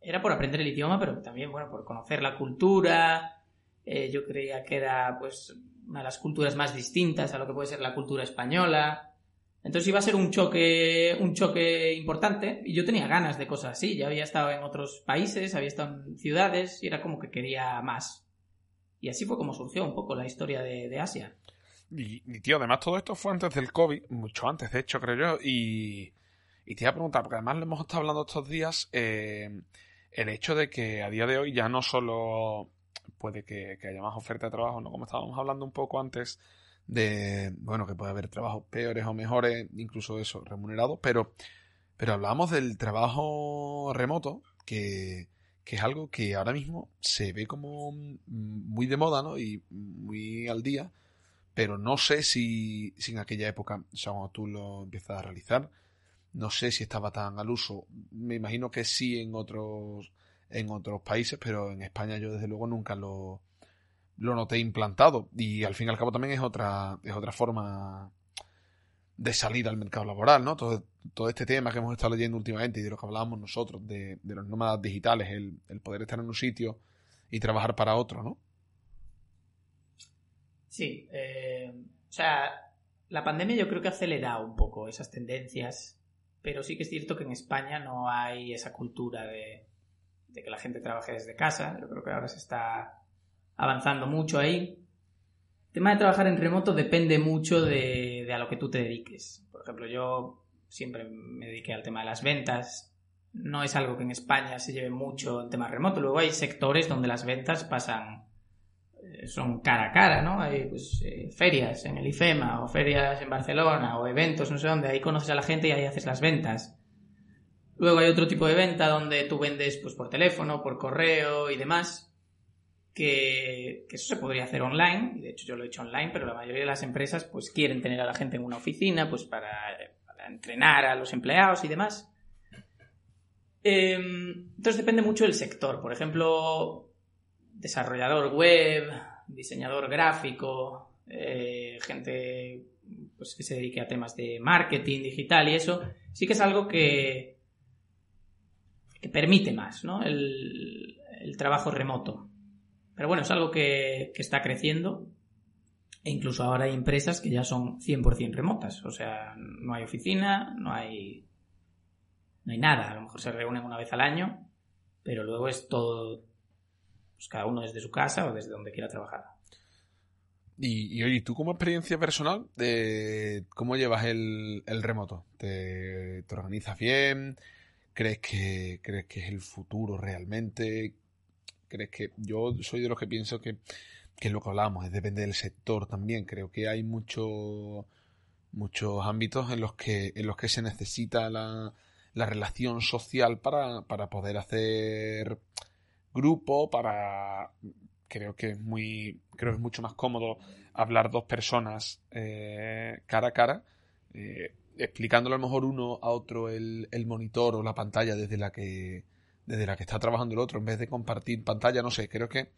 era por aprender el idioma, pero también bueno, por conocer la cultura. Eh, yo creía que era pues una de las culturas más distintas a lo que puede ser la cultura española. Entonces iba a ser un choque, un choque importante y yo tenía ganas de cosas así. Ya había estado en otros países, había estado en ciudades y era como que quería más. Y así fue como surgió un poco la historia de, Asia. Y, tío, además todo esto fue antes del COVID, mucho antes, de hecho, creo yo. Y, y te iba a preguntar, porque además lo hemos estado hablando estos días, eh, el hecho de que a día de hoy ya no solo puede que, que haya más oferta de trabajo, ¿no? Como estábamos hablando un poco antes, de, bueno, que puede haber trabajos peores o mejores, incluso eso, remunerados, pero Pero hablábamos del trabajo remoto, que, que es algo que ahora mismo se ve como muy de moda, ¿no? Y muy al día, pero no sé si, si en aquella época, o sea, tú lo empiezas a realizar, no sé si estaba tan al uso. Me imagino que sí en otros, en otros países, pero en España yo desde luego nunca lo, lo noté implantado. Y al fin y al cabo también es otra, es otra forma de salir al mercado laboral, ¿no? Todo, todo este tema que hemos estado leyendo últimamente y de lo que hablábamos nosotros, de, de los nómadas digitales, el, el, poder estar en un sitio y trabajar para otro, ¿no? Sí, eh, o sea, la pandemia yo creo que ha acelerado un poco esas tendencias, pero sí que es cierto que en España no hay esa cultura de, de que la gente trabaje desde casa. Yo creo que ahora se está avanzando mucho ahí. El tema de trabajar en remoto depende mucho de, a lo que tú te dediques. Por ejemplo, yo siempre me dediqué al tema de las ventas. No es algo que en España se lleve mucho en tema remoto. Luego hay sectores donde las ventas pasan, eh, son cara a cara, ¿no? Hay pues, eh, ferias en el IFEMA o ferias en Barcelona o eventos, no sé dónde. Ahí conoces a la gente y ahí haces las ventas. Luego hay otro tipo de venta donde tú vendes pues, por teléfono, por correo y demás que, eso se podría hacer online, de hecho yo lo he hecho online, pero la mayoría de las empresas pues quieren tener a la gente en una oficina pues para, entrenar a los empleados y demás. Eh, entonces depende mucho del sector, por ejemplo, desarrollador web, diseñador gráfico, eh, gente pues, que se dedique a temas de marketing digital y eso, sí que es algo que, permite más ¿no? el trabajo remoto. Pero bueno, es algo que, que, está creciendo. E incluso ahora hay empresas que ya son 100% remotas. O sea, no hay oficina, no hay. No hay nada. A lo mejor se reúnen una vez al año, pero luego es todo. Pues cada uno desde su casa o desde donde quiera trabajar. Y, y oye, tú como experiencia personal, de ¿cómo llevas el, el remoto? ¿Te, ¿Te organizas bien? ¿Crees que, ¿Crees que es el futuro realmente? ¿Crees que yo soy de los que pienso que, que es lo que hablamos, es depende del sector también. Creo que hay mucho, muchos ámbitos en los que, en los que se necesita la, la relación social para, para poder hacer grupo, para creo que es muy creo que es mucho más cómodo hablar dos personas eh, cara a cara eh, explicándolo a lo mejor uno a otro el, el monitor o la pantalla desde la que desde la que está trabajando el otro, en vez de compartir pantalla, no sé, creo que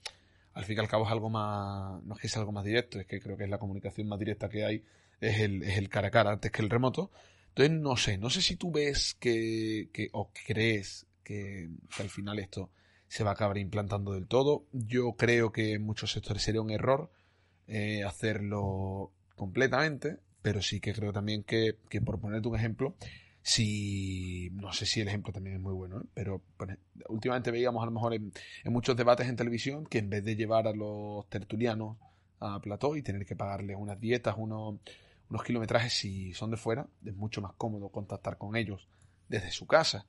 al fin y al cabo es algo más, no es que sea algo más directo, es que creo que es la comunicación más directa que hay, es el, es el cara a cara antes que el remoto. Entonces, no sé, no sé si tú ves que, que o crees que, que al final esto se va a acabar implantando del todo. Yo creo que en muchos sectores sería un error eh, hacerlo completamente, pero sí que creo también que, que por ponerte un ejemplo, si no sé si el ejemplo también es muy bueno, ¿eh? pero últimamente veíamos a lo mejor en, muchos debates en televisión que en vez de llevar a los tertulianos a plató y tener que pagarles unas dietas, unos, unos kilometrajes si son de fuera, es mucho más cómodo contactar con ellos desde su casa.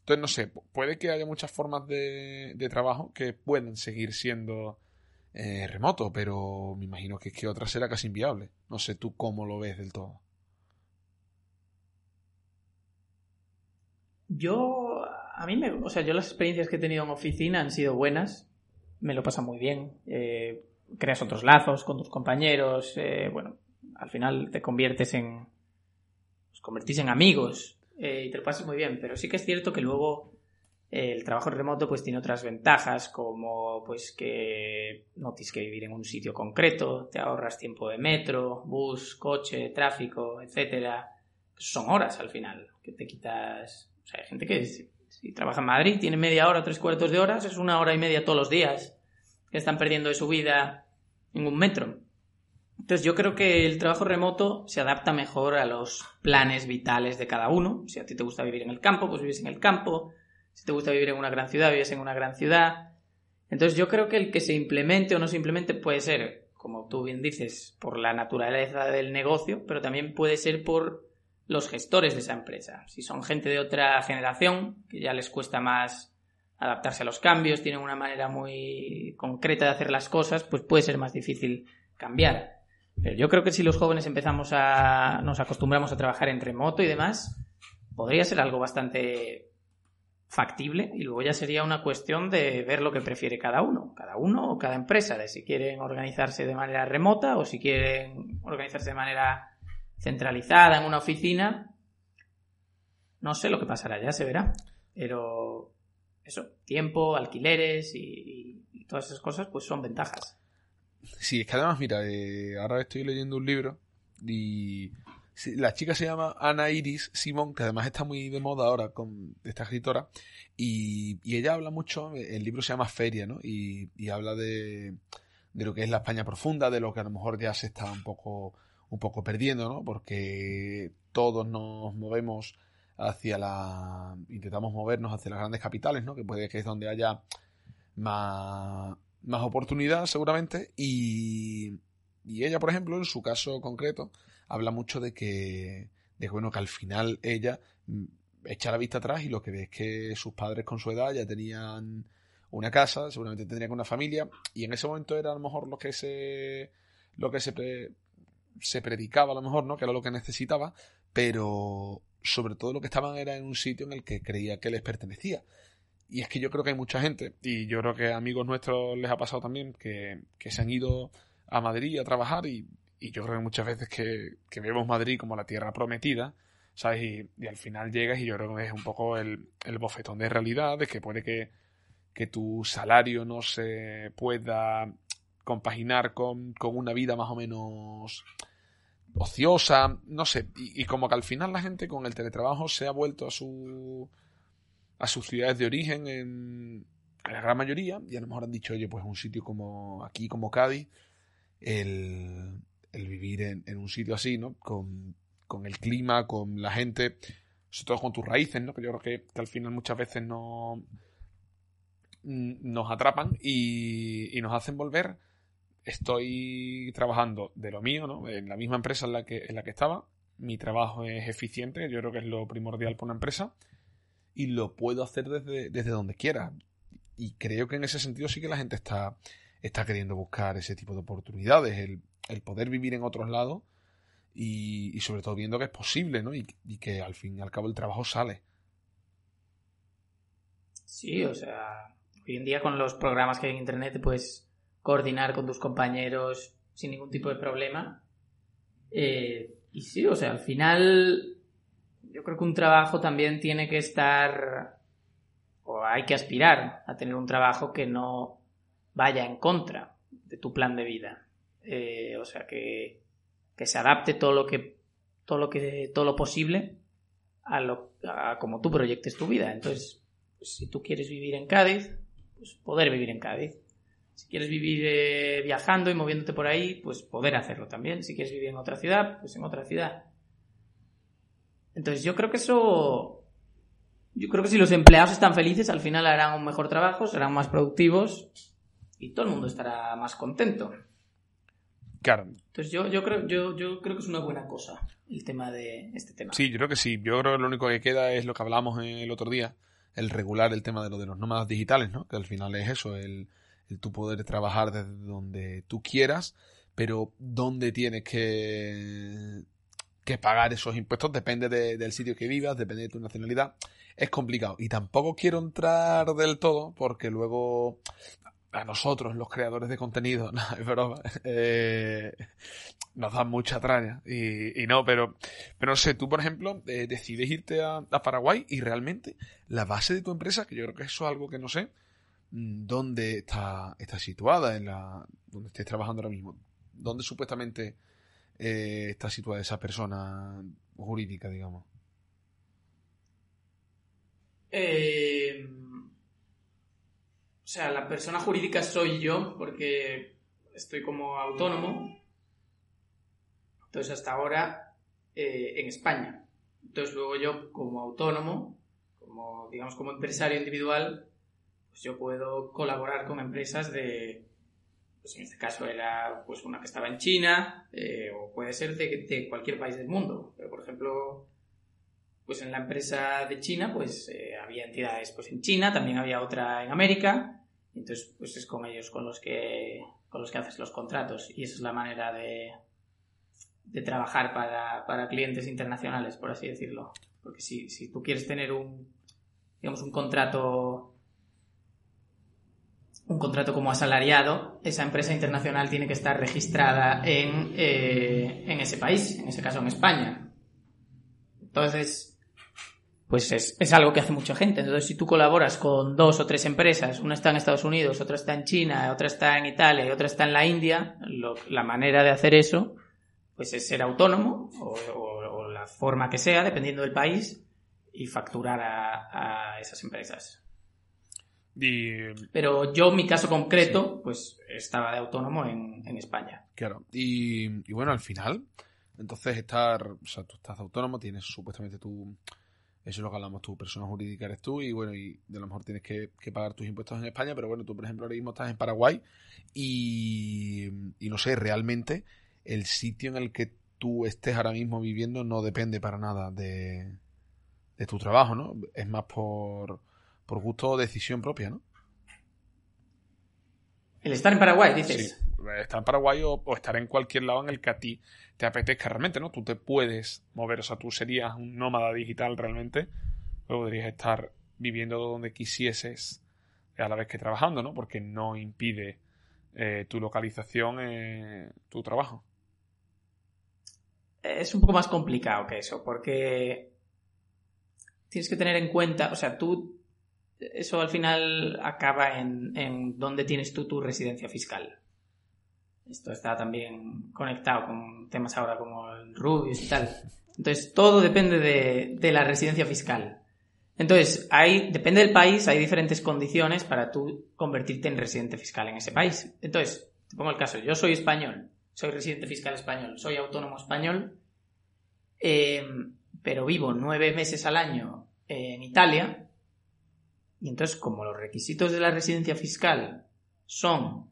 Entonces, no sé, puede que haya muchas formas de, de trabajo que pueden seguir siendo eh, remotos, pero me imagino que, que otra será casi inviable. No sé tú cómo lo ves del todo. Yo, a mí me, o sea, yo las experiencias que he tenido en oficina han sido buenas, me lo pasa muy bien, eh, creas otros lazos con tus compañeros, eh, bueno, al final te conviertes en, os convertís en amigos eh, y te lo pasas muy bien, pero sí que es cierto que luego el trabajo remoto pues tiene otras ventajas como pues que no tienes que vivir en un sitio concreto, te ahorras tiempo de metro, bus, coche, tráfico, etcétera. Son horas al final que te quitas o sea, hay gente que si, trabaja en Madrid, tiene media hora, tres cuartos de horas, es una hora y media todos los días que están perdiendo de su vida un metro. Entonces yo creo que el trabajo remoto se adapta mejor a los planes vitales de cada uno. Si a ti te gusta vivir en el campo, pues vives en el campo. Si te gusta vivir en una gran ciudad, vives en una gran ciudad. Entonces yo creo que el que se implemente o no se implemente puede ser, como tú bien dices, por la naturaleza del negocio, pero también puede ser por los gestores de esa empresa. Si son gente de otra generación, que ya les cuesta más adaptarse a los cambios, tienen una manera muy concreta de hacer las cosas, pues puede ser más difícil cambiar. Pero yo creo que si los jóvenes empezamos a. nos acostumbramos a trabajar en remoto y demás, podría ser algo bastante factible y luego ya sería una cuestión de ver lo que prefiere cada uno, cada uno o cada empresa, de si quieren organizarse de manera remota o si quieren organizarse de manera centralizada en una oficina. No sé lo que pasará, ya se verá. Pero eso, tiempo, alquileres y, todas esas cosas, pues son ventajas. Sí, es que además, mira, eh, ahora estoy leyendo un libro y la chica se llama Ana Iris Simón, que además está muy de moda ahora con esta escritora, y, ella habla mucho, el libro se llama Feria, ¿no? Y, habla de, de, lo que es la España profunda, de lo que a lo mejor ya se está un poco, un poco perdiendo, ¿no? Porque todos nos movemos hacia la... intentamos movernos hacia las grandes capitales, ¿no? Que puede que es donde haya más, más oportunidad seguramente, y, y ella, por ejemplo, en su caso concreto, habla mucho de que, de bueno, que al final ella mm, echa la vista atrás y lo que ve es que sus padres con su edad ya tenían una casa, seguramente tendrían una familia, y en ese momento era a lo mejor lo que se lo que se, se predicaba a lo mejor, ¿no? Que era lo que necesitaba, pero sobre todo lo que estaban era en un sitio en el que creía que les pertenecía. Y es que yo creo que hay mucha gente, y yo creo que a amigos nuestros les ha pasado también, que, que se han ido a Madrid a trabajar y y yo creo que muchas veces que, vemos Madrid como la tierra prometida, ¿sabes? Y, al final llegas y yo creo que es un poco el, bofetón de realidad, de que puede que, tu salario no se pueda compaginar con, una vida más o menos ociosa, no sé, y, como que al final la gente con el teletrabajo se ha vuelto a su a sus ciudades de origen en, en la gran mayoría, y a lo mejor han dicho, oye, pues un sitio como aquí, como Cádiz, el, el vivir en, un sitio así, ¿no? Con, el clima, con la gente, sobre todo con tus raíces, ¿no? Que yo creo que, al final muchas veces no nos atrapan y, nos hacen volver. Estoy trabajando de lo mío, ¿no? En la misma empresa en la que, en la que estaba. Mi trabajo es eficiente, yo creo que es lo primordial para una empresa. Y lo puedo hacer desde, desde donde quiera. Y creo que en ese sentido sí que la gente está, está queriendo buscar ese tipo de oportunidades. El, el poder vivir en otros lados y, sobre todo viendo que es posible, ¿no? Y, que al fin y al cabo el trabajo sale. Sí, o sea, hoy en día con los programas que hay en Internet puedes coordinar con tus compañeros sin ningún tipo de problema. Eh, y sí, o sea, al final yo creo que un trabajo también tiene que estar o hay que aspirar a tener un trabajo que no vaya en contra de tu plan de vida. Eh, o sea, que, se adapte todo lo que, todo lo que, todo lo posible a lo, a como tú proyectes tu vida. Entonces, si tú quieres vivir en Cádiz, pues poder vivir en Cádiz. Si quieres vivir eh, viajando y moviéndote por ahí, pues poder hacerlo también. Si quieres vivir en otra ciudad, pues en otra ciudad. Entonces yo creo que eso... Yo creo que si los empleados están felices, al final harán un mejor trabajo, serán más productivos y todo el mundo estará más contento. Claro. Entonces yo, yo, creo, yo, yo creo que es una buena cosa el tema de este tema. Sí, yo creo que sí. Yo creo que lo único que queda es lo que hablamos el otro día, el regular el tema de lo de los nómadas digitales, ¿no? Que al final es eso, el, el tú poder trabajar desde donde tú quieras, pero dónde tienes que, que pagar esos impuestos depende del sitio que vivas, depende de tu nacionalidad. Es complicado. Y tampoco quiero entrar del todo porque luego a nosotros, los creadores de contenido, <laughs> es broma, eh, nos dan mucha traña. Y, no, pero, pero no sé, tú, por ejemplo, eh, decides irte a, Paraguay y realmente la base de tu empresa, que yo creo que eso es algo que no sé, dónde está, está situada, en la, donde estés trabajando ahora mismo. ¿Dónde supuestamente eh, está situada esa persona jurídica, digamos? Eh o sea, la persona jurídica soy yo porque estoy como autónomo. Entonces, hasta ahora eh, en España. Entonces, luego yo como autónomo, como digamos como empresario individual, pues yo puedo colaborar con empresas de, pues en este caso era pues una que estaba en China, eh, o puede ser de, cualquier país del mundo. Pero, por ejemplo, pues en la empresa de China, pues eh, había entidades pues en China, también había otra en América, entonces, pues es con ellos con los que, con los que haces los contratos y esa es la manera de, de trabajar para, clientes internacionales, por así decirlo. Porque si, si tú quieres tener un, digamos, un contrato un contrato como asalariado, esa empresa internacional tiene que estar registrada en, eh, en ese país, en ese caso en España. Entonces, pues es, es, algo que hace mucha gente. Entonces, si tú colaboras con dos o tres empresas, una está en Estados Unidos, otra está en China, otra está en Italia y otra está en la India, lo, la manera de hacer eso, pues es ser autónomo o, o, o, la forma que sea, dependiendo del país, y facturar a, a esas empresas. Y... Pero yo, mi caso concreto, sí. pues estaba de autónomo en, en España. Claro. Y, y, bueno, al final, entonces estar, o sea, tú estás autónomo, tienes supuestamente tu, eso es lo que hablamos, tu persona jurídica eres tú y bueno, y de lo mejor tienes que, que, pagar tus impuestos en España, pero bueno, tú por ejemplo ahora mismo estás en Paraguay y, y no sé, realmente el sitio en el que tú estés ahora mismo viviendo no depende para nada de, de tu trabajo, ¿no? Es más por por gusto o decisión propia, ¿no? El estar en Paraguay, dices. Sí, estar en Paraguay o, o, estar en cualquier lado en el que a ti te apetezca realmente, ¿no? Tú te puedes mover, o sea, tú serías un nómada digital realmente, podrías estar viviendo donde quisieses a la vez que trabajando, ¿no? Porque no impide eh, tu localización, eh, tu trabajo. Es un poco más complicado que eso, porque tienes que tener en cuenta, o sea, tú eso al final acaba en, dónde tienes tú tu residencia fiscal. Esto está también conectado con temas ahora como el Rubius y tal. Entonces, todo depende de, de, la residencia fiscal. Entonces, hay, depende del país, hay diferentes condiciones para tú convertirte en residente fiscal en ese país. Entonces, te pongo el caso, yo soy español, soy residente fiscal español, soy autónomo español, eh, pero vivo nueve meses al año en Italia, y entonces, como los requisitos de la residencia fiscal son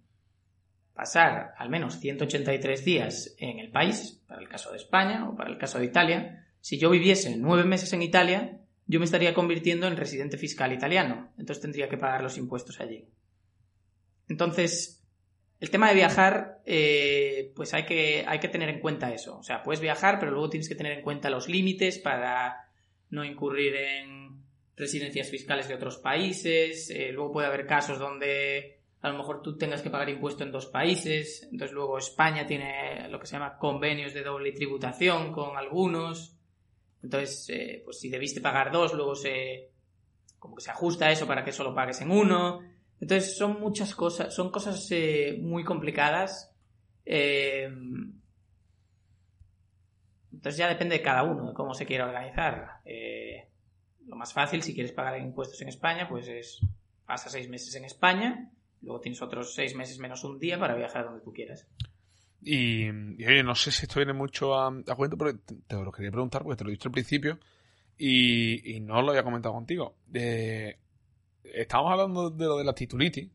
pasar al menos 183 días en el país, para el caso de España o para el caso de Italia, si yo viviese nueve meses en Italia, yo me estaría convirtiendo en residente fiscal italiano. Entonces tendría que pagar los impuestos allí. Entonces, el tema de viajar, eh, pues hay que, hay que tener en cuenta eso. O sea, puedes viajar, pero luego tienes que tener en cuenta los límites para no incurrir en residencias fiscales de otros países. Eh, luego puede haber casos donde a lo mejor tú tengas que pagar impuesto en dos países. Entonces luego España tiene lo que se llama convenios de doble tributación con algunos. Entonces, eh, pues si debiste pagar dos, luego se como que se ajusta eso para que solo pagues en uno. Entonces son muchas cosas, son cosas eh, muy complicadas. Entonces ya depende de cada uno, de cómo se quiera organizar. Lo más fácil, si quieres pagar impuestos en España, pues es pasa seis meses en España, luego tienes otros seis meses menos un día para viajar donde tú quieras. Y, oye, no sé si esto viene mucho a, a cuento, pero te, lo quería preguntar porque te lo he dicho al principio y, no lo había comentado contigo. Estábamos hablando de lo de la titulitis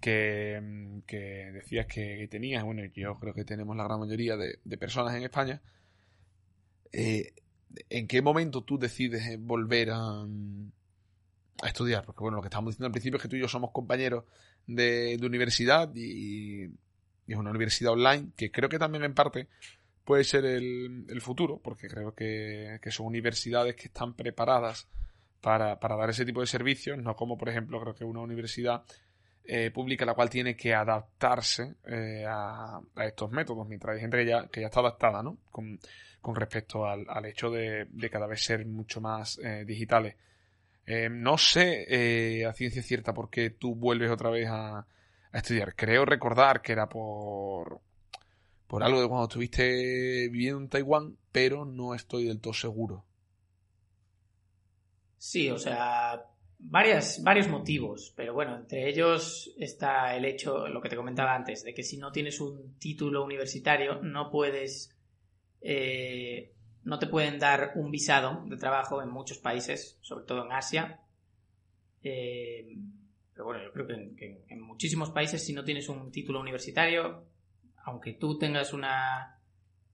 que, que decías que tenías. Bueno, yo creo que tenemos la gran mayoría de, de personas en España. Eh, ¿En qué momento tú decides volver a, estudiar? Porque bueno, lo que estábamos diciendo al principio es que tú y yo somos compañeros de, universidad y, es una universidad online que creo que también en parte puede ser el, futuro, porque creo que, son universidades que están preparadas para, dar ese tipo de servicios, no como por ejemplo creo que una universidad eh, pública la cual tiene que adaptarse eh, a, a, estos métodos, mientras hay gente que ya, que ya está adaptada, ¿no? Con, con respecto al, al hecho de, de, cada vez ser mucho más eh, digitales. Eh, no sé eh, a ciencia cierta por qué tú vuelves otra vez a, estudiar. Creo recordar que era por, por algo de cuando estuviste viviendo en Taiwán, pero no estoy del todo seguro. Sí, o sea, varios motivos, pero bueno, entre ellos está el hecho, lo que te comentaba antes, de que si no tienes un título universitario no puedes eh, no te pueden dar un visado de trabajo en muchos países, sobre todo en Asia. Eh, pero bueno, yo creo que en, que en, muchísimos países, si no tienes un título universitario, aunque tú tengas una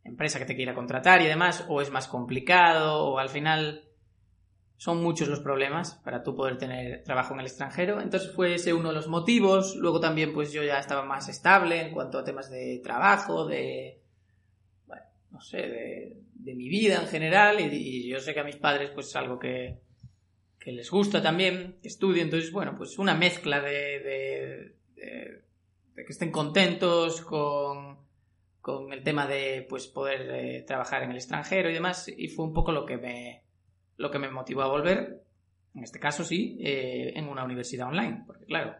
empresa que te quiera contratar y demás, o es más complicado, o al final son muchos los problemas para tú poder tener trabajo en el extranjero. Entonces fue ese uno de los motivos. Luego también pues yo ya estaba más estable en cuanto a temas de trabajo, de no sé, de, de mi vida en general y, yo sé que a mis padres pues es algo que, que les gusta también, que estudien, entonces bueno, pues una mezcla de, de, de, que estén contentos con, con el tema de pues poder eh, trabajar en el extranjero y demás y fue un poco lo que me lo que me motivó a volver en este caso sí eh, en una universidad online porque claro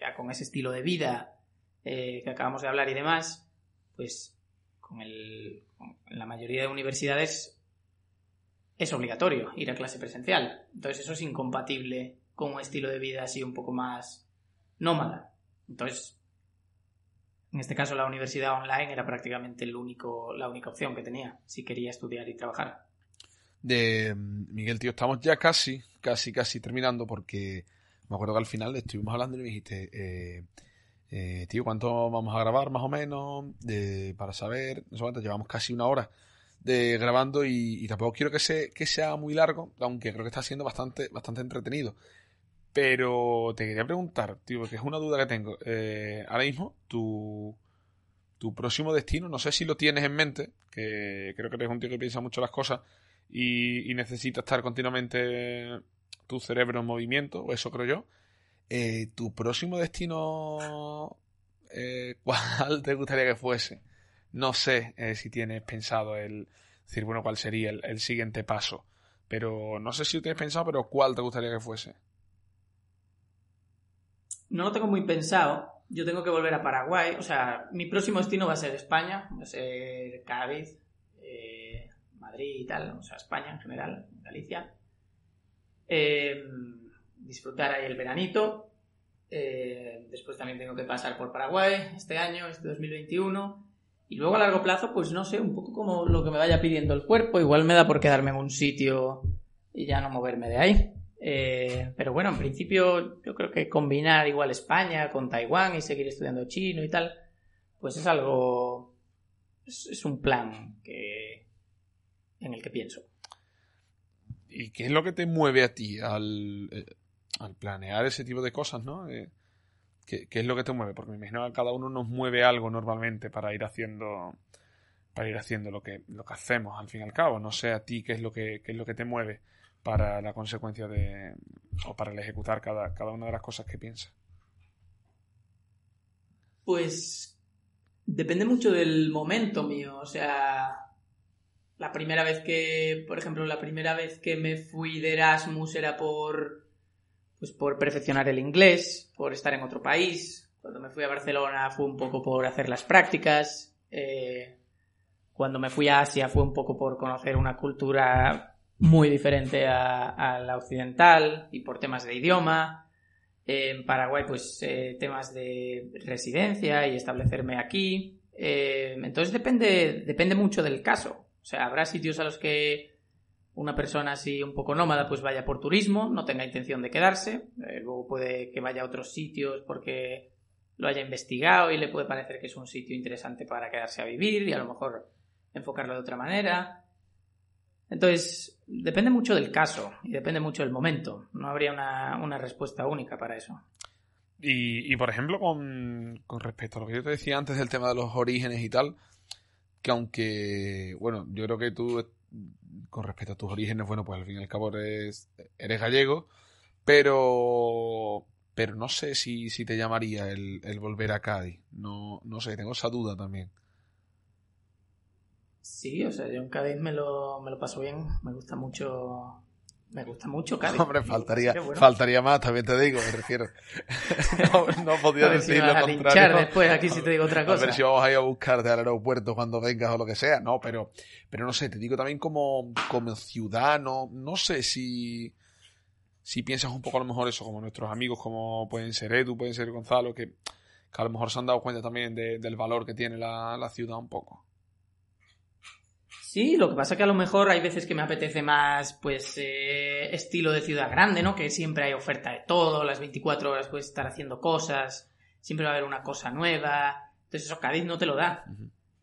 ya con ese estilo de vida eh, que acabamos de hablar y demás pues con el la mayoría de universidades es obligatorio ir a clase presencial entonces eso es incompatible con un estilo de vida así un poco más nómada entonces en este caso, la universidad online era prácticamente el único, la única opción que tenía si quería estudiar y trabajar. De Miguel, tío, estamos ya casi, casi, casi terminando porque me acuerdo que al final estuvimos hablando y me dijiste, eh, eh, tío, ¿cuánto vamos a grabar más o menos? De, para saber, no sé cuánto, llevamos casi una hora de grabando y, tampoco quiero que, que sea muy largo, aunque creo que está siendo bastante, bastante entretenido. Pero te quería preguntar, tío, porque es una duda que tengo. Eh, ahora mismo, tu, tu próximo destino, no sé si lo tienes en mente, que creo que eres un tío que piensa mucho las cosas y, y necesita estar continuamente tu cerebro en movimiento, o eso creo yo. Eh, ¿Tu próximo destino, eh, <laughs> cuál te gustaría que fuese? No sé si tienes pensado el decir, bueno, cuál sería el, siguiente paso. Pero no sé si tienes pensado, pero cuál te gustaría que fuese no lo tengo muy pensado. Yo tengo que volver a Paraguay. O sea, mi próximo destino va a ser España, va a ser Cádiz, eh, Madrid y tal. O sea, España en general, Galicia. Eh, disfrutar ahí el veranito. Eh, después también tengo que pasar por Paraguay este año, este 2021. Y luego a largo plazo, pues no sé, un poco como lo que me vaya pidiendo el cuerpo. Igual me da por quedarme en un sitio y ya no moverme de ahí. Eh, pero bueno, en principio yo creo que combinar igual España con Taiwán y seguir estudiando chino y tal, pues es algo, es, un plan que, en el que pienso. ¿Y qué es lo que te mueve a ti al, eh, planear ese tipo de cosas, no? Eh, ¿qué, es lo que te mueve? Porque me imagino que cada uno nos mueve algo normalmente para ir haciendo para ir haciendo lo que, lo que hacemos al fin y al cabo. No sé a ti qué es lo que, qué es lo que te mueve para la consecuencia de. o para el ejecutar cada, cada una de las cosas que piensa? Pues. depende mucho del momento mío. O sea. La primera vez que. Por ejemplo, la primera vez que me fui de Erasmus era por. Pues por perfeccionar el inglés, por estar en otro país. Cuando me fui a Barcelona fue un poco por hacer las prácticas. Eh, cuando me fui a Asia fue un poco por conocer una cultura muy diferente a, la occidental y por temas de idioma. En Paraguay, pues eh, temas de residencia y establecerme aquí. Eh, entonces depende, depende mucho del caso. O sea, habrá sitios a los que una persona así un poco nómada pues vaya por turismo, no tenga intención de quedarse. Eh, luego puede que vaya a otros sitios porque lo haya investigado y le puede parecer que es un sitio interesante para quedarse a vivir y a lo mejor enfocarlo de otra manera. Entonces, depende mucho del caso y depende mucho del momento. No habría una, respuesta única para eso. Y, por ejemplo, con, respecto a lo que yo te decía antes del tema de los orígenes y tal, que aunque, bueno, yo creo que tú, con respecto a tus orígenes, bueno, pues al fin y al cabo eres, gallego, pero, pero no sé si, si te llamaría el, el volver a Cádiz. No, no sé, tengo esa duda también. Sí, o sea, yo en Cádiz me lo, me lo paso bien, me gusta mucho me gusta mucho Cádiz. Hombre, faltaría, faltaría más, también te digo, me refiero. <laughs> no, no podía decir lo contrario. después aquí si te digo otra cosa. A ver si vamos a ir a buscarte al aeropuerto cuando vengas o lo que sea. No, pero, pero no sé, te digo también como, como ciudadano, no sé si, si piensas un poco a lo mejor eso, como nuestros amigos, como pueden ser Edu, pueden ser Gonzalo, que, que a lo mejor se han dado cuenta también del valor que tiene la, la ciudad un poco. Sí, lo que pasa es que a lo mejor hay veces que me apetece más, pues, eh, estilo de ciudad grande, ¿no? Que siempre hay oferta de todo, las 24 horas puedes estar haciendo cosas, siempre va a haber una cosa nueva. Entonces eso Cádiz no te lo da.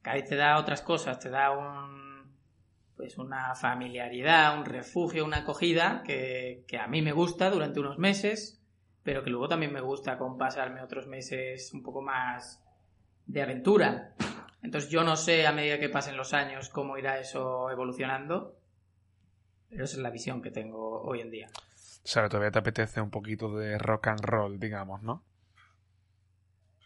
Cádiz te da otras cosas, te da un, pues, una familiaridad, un refugio, una acogida que, que a mí me gusta durante unos meses, pero que luego también me gusta con pasarme otros meses un poco más de aventura. Entonces yo no sé a medida que pasen los años cómo irá eso evolucionando, pero esa es la visión que tengo hoy en día. O sea, todavía te apetece un poquito de rock and roll, digamos, ¿no?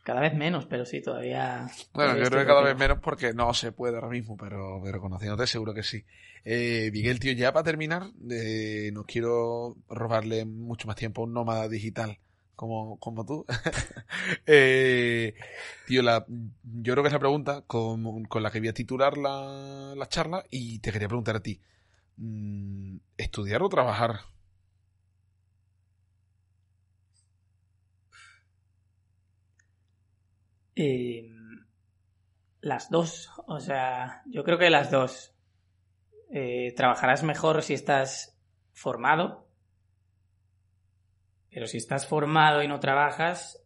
Cada vez menos, pero sí, todavía. Bueno, yo creo que cada vez menos porque no se puede ahora mismo, pero, pero conociéndote seguro que sí. Eh, Miguel, tío, ya para terminar, eh, no quiero robarle mucho más tiempo a un nómada digital como, como tú. <laughs> eh, tío, la, yo creo que es la pregunta con, con la que voy a titular la, la, charla y te quería preguntar a ti. Mm, ¿Estudiar o trabajar? Eh, las dos, o sea, yo creo que las dos. Eh, trabajarás mejor si estás formado, pero si estás formado y no trabajas,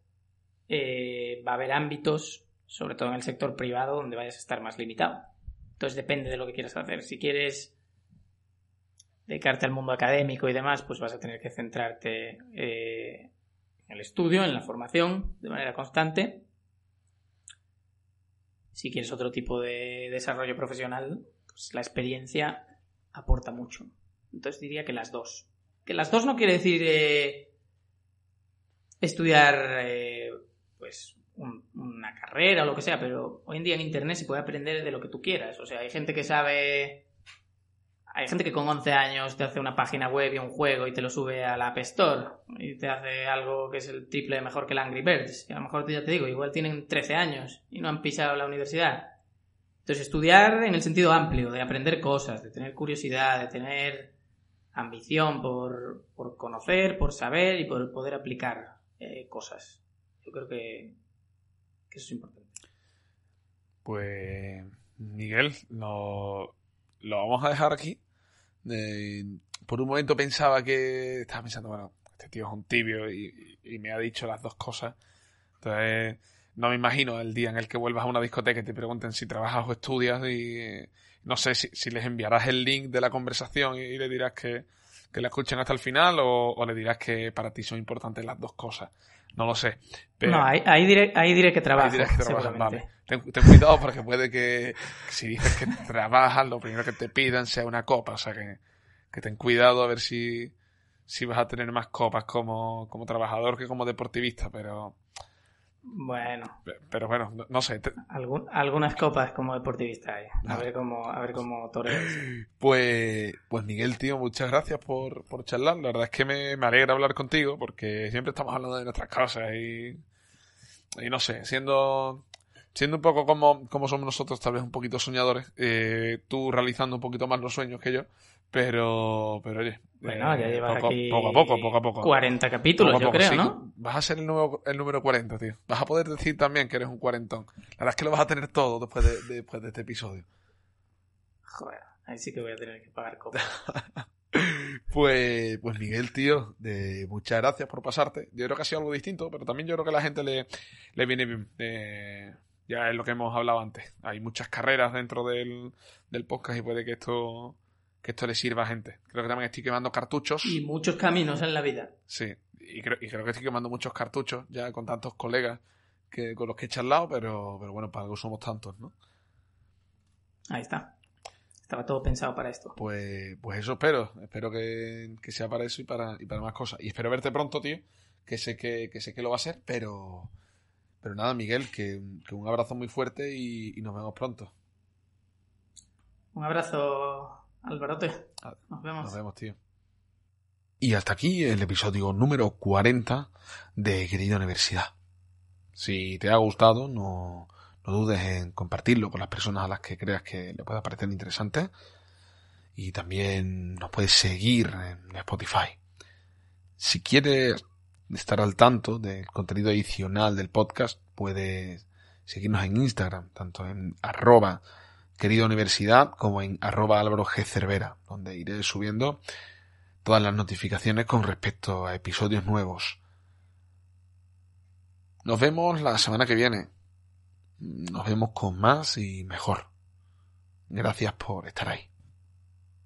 eh, va a haber ámbitos, sobre todo en el sector privado, donde vayas a estar más limitado. Entonces depende de lo que quieras hacer. Si quieres dedicarte al mundo académico y demás, pues vas a tener que centrarte eh, en el estudio, en la formación, de manera constante si quieres otro tipo de desarrollo profesional, pues la experiencia aporta mucho. Entonces diría que las dos. Que las dos no quiere decir eh, estudiar eh, pues un, una carrera o lo que sea, pero hoy en día en Internet se puede aprender de lo que tú quieras. O sea, hay gente que sabe hay gente que con 11 años te hace una página web y un juego y te lo sube a la App Store y te hace algo que es el triple mejor que el Angry Birds. Y a lo mejor ya te digo, igual tienen 13 años y no han pisado la universidad. Entonces, estudiar en el sentido amplio, de aprender cosas, de tener curiosidad, de tener ambición por, por conocer, por saber y por poder aplicar eh, cosas. Yo creo que, que eso es importante. Pues, Miguel, no lo vamos a dejar aquí. por un momento pensaba que. Estaba pensando, bueno, este tío es un tibio y, me ha dicho las dos cosas. Entonces, no me imagino el día en el que vuelvas a una discoteca y te pregunten si trabajas o estudias y no sé si, les enviarás el link de la conversación y, le dirás que, que la escuchen hasta el final o, le dirás que para ti son importantes las dos cosas. No lo sé. no, ahí, diré, ahí diré que trabajas. Vale. Ten, cuidado porque puede que, si dices que trabajas, lo primero que te pidan sea una copa. O sea que, que ten cuidado a ver si, si vas a tener más copas como, como trabajador que como deportivista, pero. Bueno. Pero bueno, no, sé. algunas copas como deportivista hay. A ver cómo, a ver cómo Pues, pues Miguel, tío, muchas gracias por, por charlar. La verdad es que me, me alegra hablar contigo porque siempre estamos hablando de nuestras cosas y, y no sé, siendo siendo un poco como, como somos nosotros, tal vez un poquito soñadores, eh, tú realizando un poquito más los sueños que yo, pero, pero oye, bueno, ya eh, llevas poco, aquí poco a poco, poco a poco. 40 capítulos, yo creo, ¿no? Vas a ser el número, el número 40, tío. Vas a poder decir también que eres un cuarentón. La verdad es que lo vas a tener todo después de, después de este episodio. Joder, ahí sí que voy a tener que pagar copas. <laughs> pues, pues Miguel, tío, de, muchas gracias por pasarte. Yo creo que ha sido algo distinto, pero también yo creo que a la gente le, le viene bien. Eh, ya es lo que hemos hablado antes. Hay muchas carreras dentro del, del podcast y puede que esto que esto le sirva a gente. Creo que también estoy quemando cartuchos. Y muchos caminos en la vida. Sí, y creo, y creo que estoy quemando muchos cartuchos ya con tantos colegas que con los que he charlado, pero, pero bueno, para algo somos tantos, ¿no? Ahí está. Estaba todo pensado para esto. Pues, pues eso espero. Espero que, que sea para eso y para, y para más cosas. Y espero verte pronto, tío. Que sé que, que sé que lo va a ser, pero. Pero nada, Miguel, que, que un abrazo muy fuerte y, y nos vemos pronto. Un abrazo Alvarote. Nos vemos. Nos vemos, tío. Y hasta aquí el episodio número 40 de Querida Universidad. Si te ha gustado, no, no dudes en compartirlo con las personas a las que creas que le pueda parecer interesante. Y también nos puedes seguir en Spotify. Si quieres estar al tanto del contenido adicional del podcast, puedes seguirnos en Instagram, tanto en arroba querida universidad como en arroba Álvaro G. Cervera, donde iré subiendo todas las notificaciones con respecto a episodios nuevos. Nos vemos la semana que viene. Nos vemos con más y mejor. Gracias por estar ahí.